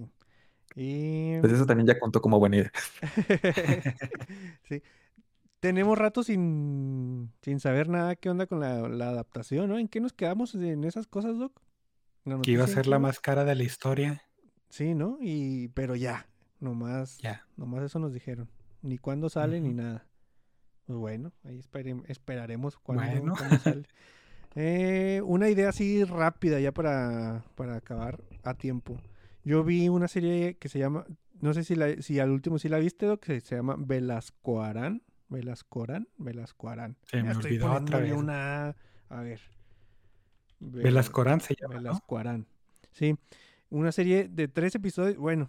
Y Pues eso también ya contó como buena idea. sí. Tenemos rato sin, sin saber nada qué onda con la, la adaptación, ¿no? ¿En qué nos quedamos en esas cosas, Doc? ¿La Que iba a ser la más cara de la historia. Sí, ¿no? Y, pero ya, nomás, Ya. nomás eso nos dijeron. Ni cuándo sale ni nada. Pues bueno, ahí esperaremos cuándo, Bueno. cuándo sale. Eh, una idea así rápida ya para, para acabar a tiempo. Yo vi una serie que se llama, no sé si, la, si al último sí la viste, Doc, que se llama Velascoarán. Velascoarán, Velascoarán. Se me estoy olvidó otra vez. una A. Ver. Vela- Velascorán se llama, ¿no? Velascoarán. Sí, una serie de tres episodios. Bueno,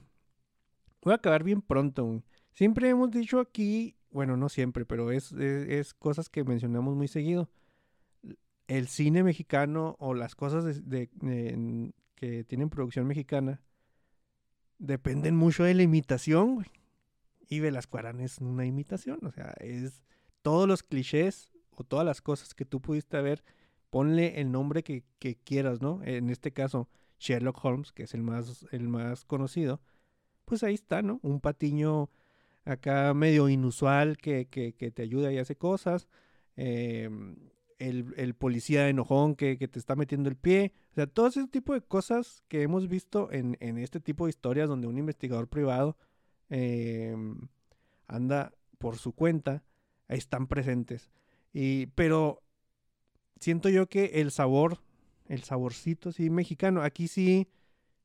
voy a acabar bien pronto. Siempre hemos dicho aquí, bueno, no siempre, pero es, es, es cosas que mencionamos muy seguido. El cine mexicano o las cosas que tienen producción mexicana dependen mucho de la imitación, güey. Y Velascoarán es una imitación, o sea, es todos los clichés o todas las cosas que tú pudiste ver, ponle el nombre que, que quieras, ¿no? En este caso, Sherlock Holmes, que es el más, el más conocido, pues ahí está, ¿no? Un patiño acá medio inusual que, que, te ayuda y hace cosas. eh, el, el policía enojón que, que te está metiendo el pie. O sea, todo ese tipo de cosas que hemos visto en, en este tipo de historias donde un investigador privado eh, anda por su cuenta, están presentes. Y, pero siento yo que el sabor, el saborcito sí mexicano, aquí sí,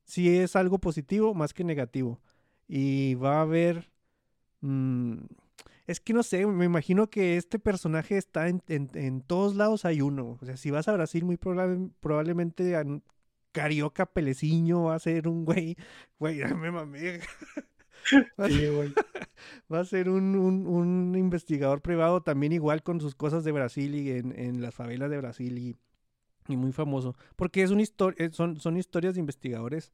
sí es algo positivo más que negativo. Y va a haber mm, es que no sé, me imagino que este personaje está en, en- en todos lados hay uno. O sea, si vas a Brasil, muy probable- probablemente Carioca Peleciño va a ser un güey. Güey, ya me mamé. Va a Sí, ser- güey. Va a ser un, un- un investigador privado también igual con sus cosas de Brasil y en, en las favelas de Brasil y, y muy famoso. Porque es una historia, son, son historias de investigadores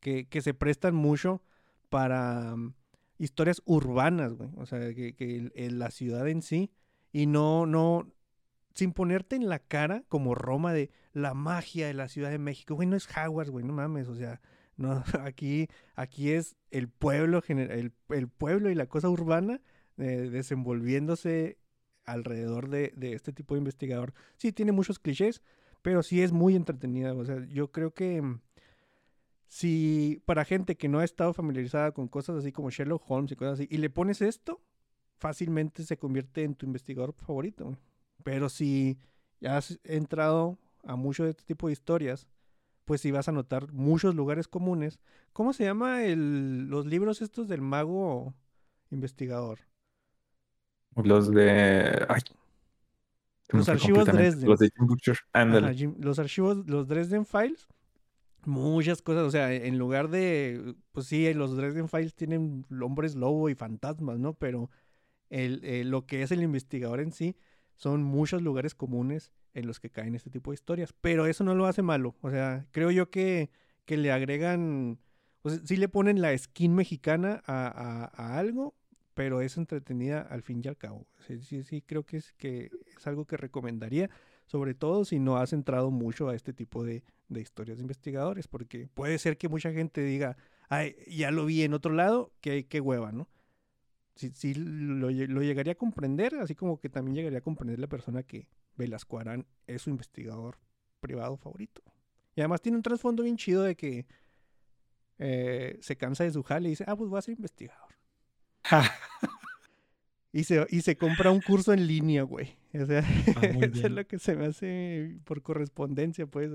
que, que se prestan mucho para mm, historias urbanas, güey. O sea, que, la ciudad en sí y no, no, sin ponerte en la cara como Roma de la magia de la Ciudad de México. Güey, no es Hogwarts, güey, no mames, o sea, no, aquí, aquí es el pueblo, el, el pueblo y la cosa urbana eh, desenvolviéndose alrededor de, de este tipo de investigador. Sí, tiene muchos clichés, pero sí es muy entretenida. O sea, yo creo que mm, si para gente que no ha estado familiarizada con cosas así como Sherlock Holmes y cosas así, y le pones esto, fácilmente se convierte en tu investigador favorito. Pero si ya has entrado a mucho de este tipo de historias, pues sí vas a notar muchos lugares comunes. ¿Cómo se llama el, los libros estos del mago investigador? Los de. Ay. Los archivos. Dresden. Los de Jim Butcher. Ajá, Jim- los archivos, los Dresden Files, muchas cosas, o sea, en lugar de, pues sí, los Dresden Files tienen hombres lobo y fantasmas, ¿no? Pero el, eh, lo que es el investigador en sí son muchos lugares comunes en los que caen este tipo de historias, pero eso no lo hace malo, o sea, creo yo que, que le agregan, o sí le ponen la skin mexicana a, a- a algo, pero es entretenida al fin y al cabo. Sí, sí, sí, creo que es, que es algo que recomendaría sobre todo si no has entrado mucho a este tipo de, de historias de investigadores, porque puede ser que mucha gente diga, ay, ya lo vi en otro lado, qué, qué hueva, ¿no? Sí, lo, lo llegaría a comprender, así como que también llegaría a comprender la persona que Velasco Arán es su investigador privado favorito. Y además tiene un trasfondo bien chido de que eh, se cansa de su jale y dice, ah, pues voy a ser investigador. Y se, y se compra un curso en línea, güey. O sea, Ah, eso es lo que se me hace por correspondencia, pues.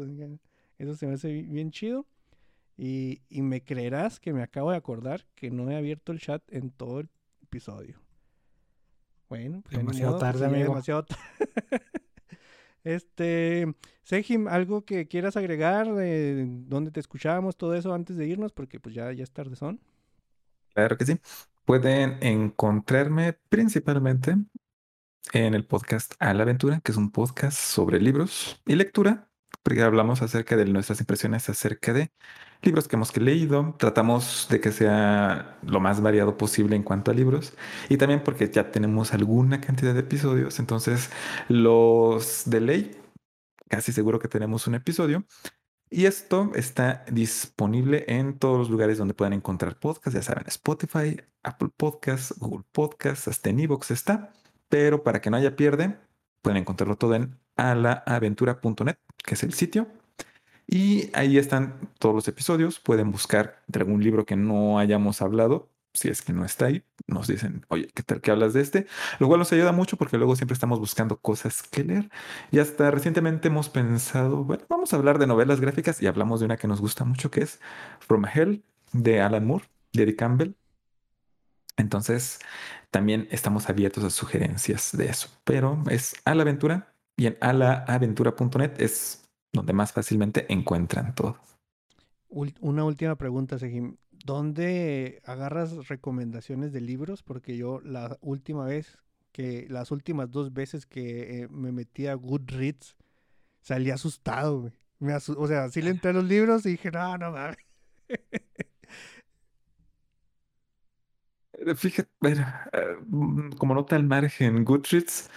Eso se me hace bi- bien chido. Y, y me creerás que me acabo de acordar que no he abierto el chat en todo el episodio. Bueno, pues Demasiado modo, pues tarde, amigo. demasiado ta- Este, Sejim, ¿algo que quieras agregar? Eh, ¿Dónde te escuchábamos? Todo eso antes de irnos, porque pues ya, ya es tarde son. Claro que sí. Pueden encontrarme principalmente en el podcast A la Aventura, que es un podcast sobre libros y lectura, porque hablamos acerca de nuestras impresiones acerca de libros que hemos leído. Tratamos de que sea lo más variado posible en cuanto a libros y también porque ya tenemos alguna cantidad de episodios, entonces los de ley, casi seguro que tenemos un episodio. Y esto está disponible en todos los lugares donde puedan encontrar podcasts, ya saben, Spotify, Apple Podcasts, Google Podcasts, hasta en iVoox está. Pero para que no haya pierde, pueden encontrarlo todo en alaaventura.net, que es el sitio. Y ahí están todos los episodios. Pueden buscar de algún libro que no hayamos hablado. Si es que no está ahí, nos dicen, oye, ¿qué tal que hablas de este? Lo cual nos ayuda mucho porque luego siempre estamos buscando cosas que leer. Y hasta recientemente hemos pensado, bueno, vamos a hablar de novelas gráficas y hablamos de una que nos gusta mucho que es From Hell de Alan Moore, de Eddie Campbell. Entonces, también estamos abiertos a sugerencias de eso, pero es a la aventura y en alaaventura.net es donde más fácilmente encuentran todo. Una última pregunta, Sejim. ¿Dónde agarras recomendaciones de libros? Porque yo la última vez que, las últimas dos veces que eh, me metí a Goodreads, salí asustado, güey. O sea, sí le entré a los libros y dije, no, no mames. Fíjate, eh, mm, como nota al margen, Goodreads,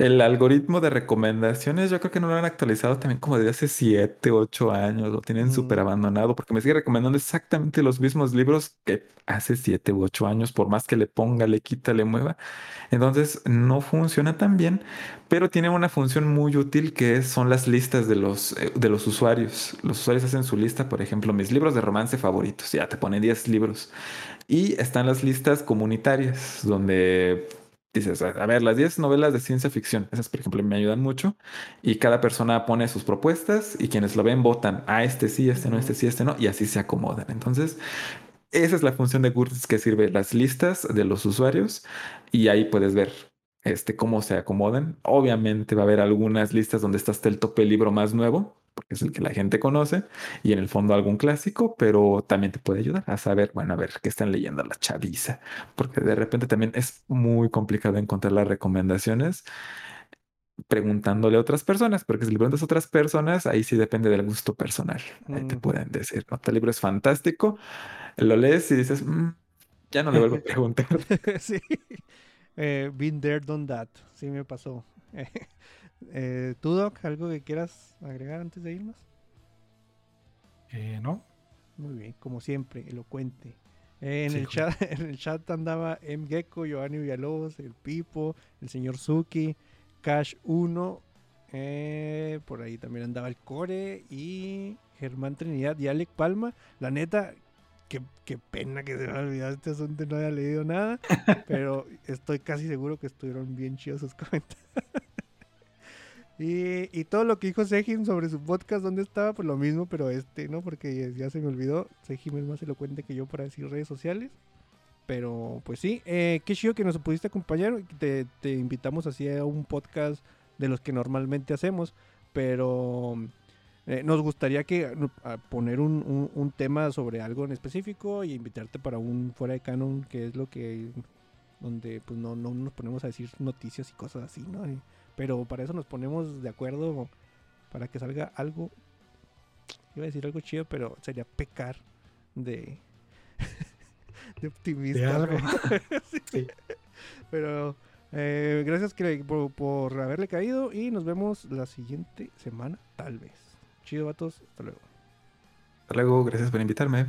el algoritmo de recomendaciones, yo creo que no lo han actualizado también como desde hace 7, 8 años, lo tienen súper Mm. abandonado porque me sigue recomendando exactamente los mismos libros que hace 7 u 8 años, por más que le ponga, le quita, le mueva. Entonces no funciona tan bien, pero tiene una función muy útil que son las listas de los, eh, de los usuarios. Los usuarios hacen su lista, por ejemplo, mis libros de romance favoritos, ya te ponen 10 libros. Y están las listas comunitarias, donde dices, a ver, las 10 novelas de ciencia ficción, esas por ejemplo me ayudan mucho, y cada persona pone sus propuestas y quienes lo ven votan, a este sí, este no, este sí, este no, y así se acomodan. Entonces, esa es la función de Goodreads que sirve las listas de los usuarios y ahí puedes ver este, cómo se acomodan. Obviamente va a haber algunas listas donde está hasta el tope libro más nuevo, porque es el que la gente conoce, y en el fondo algún clásico, pero también te puede ayudar a saber, bueno, a ver qué están leyendo la chaviza, porque de repente también es muy complicado encontrar las recomendaciones preguntándole a otras personas, porque si le preguntas a otras personas, ahí sí depende del gusto personal. Ahí te Ujú. pueden decir, no, este libro es fantástico, lo lees y dices, "Mm, ya no le vuelvo a preguntar. sí. Eh, been there, done that. Sí me pasó. Eh, ¿Tú, Doc, algo que quieras agregar antes de irnos? Eh, ¿No? Muy bien, como siempre, elocuente. Eh, en, Sí, el joder. chat, en el chat andaba M. Gecko, Giovanni Villalobos, el Pipo, el señor Suki, Cash 1. eh, por ahí también andaba el Core y Germán Trinidad y Alec Palma. La neta, qué, qué pena que se me haya olvidado este asunto y no haya leído nada. pero estoy casi seguro que estuvieron bien chidos sus comentarios. Y, y todo lo que dijo Sejim sobre su podcast, ¿dónde estaba? Pues lo mismo, pero este, ¿no? Porque ya se me olvidó. Sejim es más elocuente que yo para decir redes sociales. Pero pues sí, eh, qué chido que nos pudiste acompañar. Te, te invitamos así a un podcast de los que normalmente hacemos. Pero eh, nos gustaría que poner un, un- un tema sobre algo en específico y invitarte para un fuera de canon, que es lo que donde pues no, no nos ponemos a decir noticias y cosas así, ¿no? Pero para eso nos ponemos de acuerdo para que salga algo. Iba a decir algo chido, pero sería pecar de, de optimista. De algo. Sí. Sí. Pero eh, gracias que, por, por haberle caído y nos vemos la siguiente semana, tal vez. Chido, vatos. Hasta luego. Hasta luego, gracias por invitarme.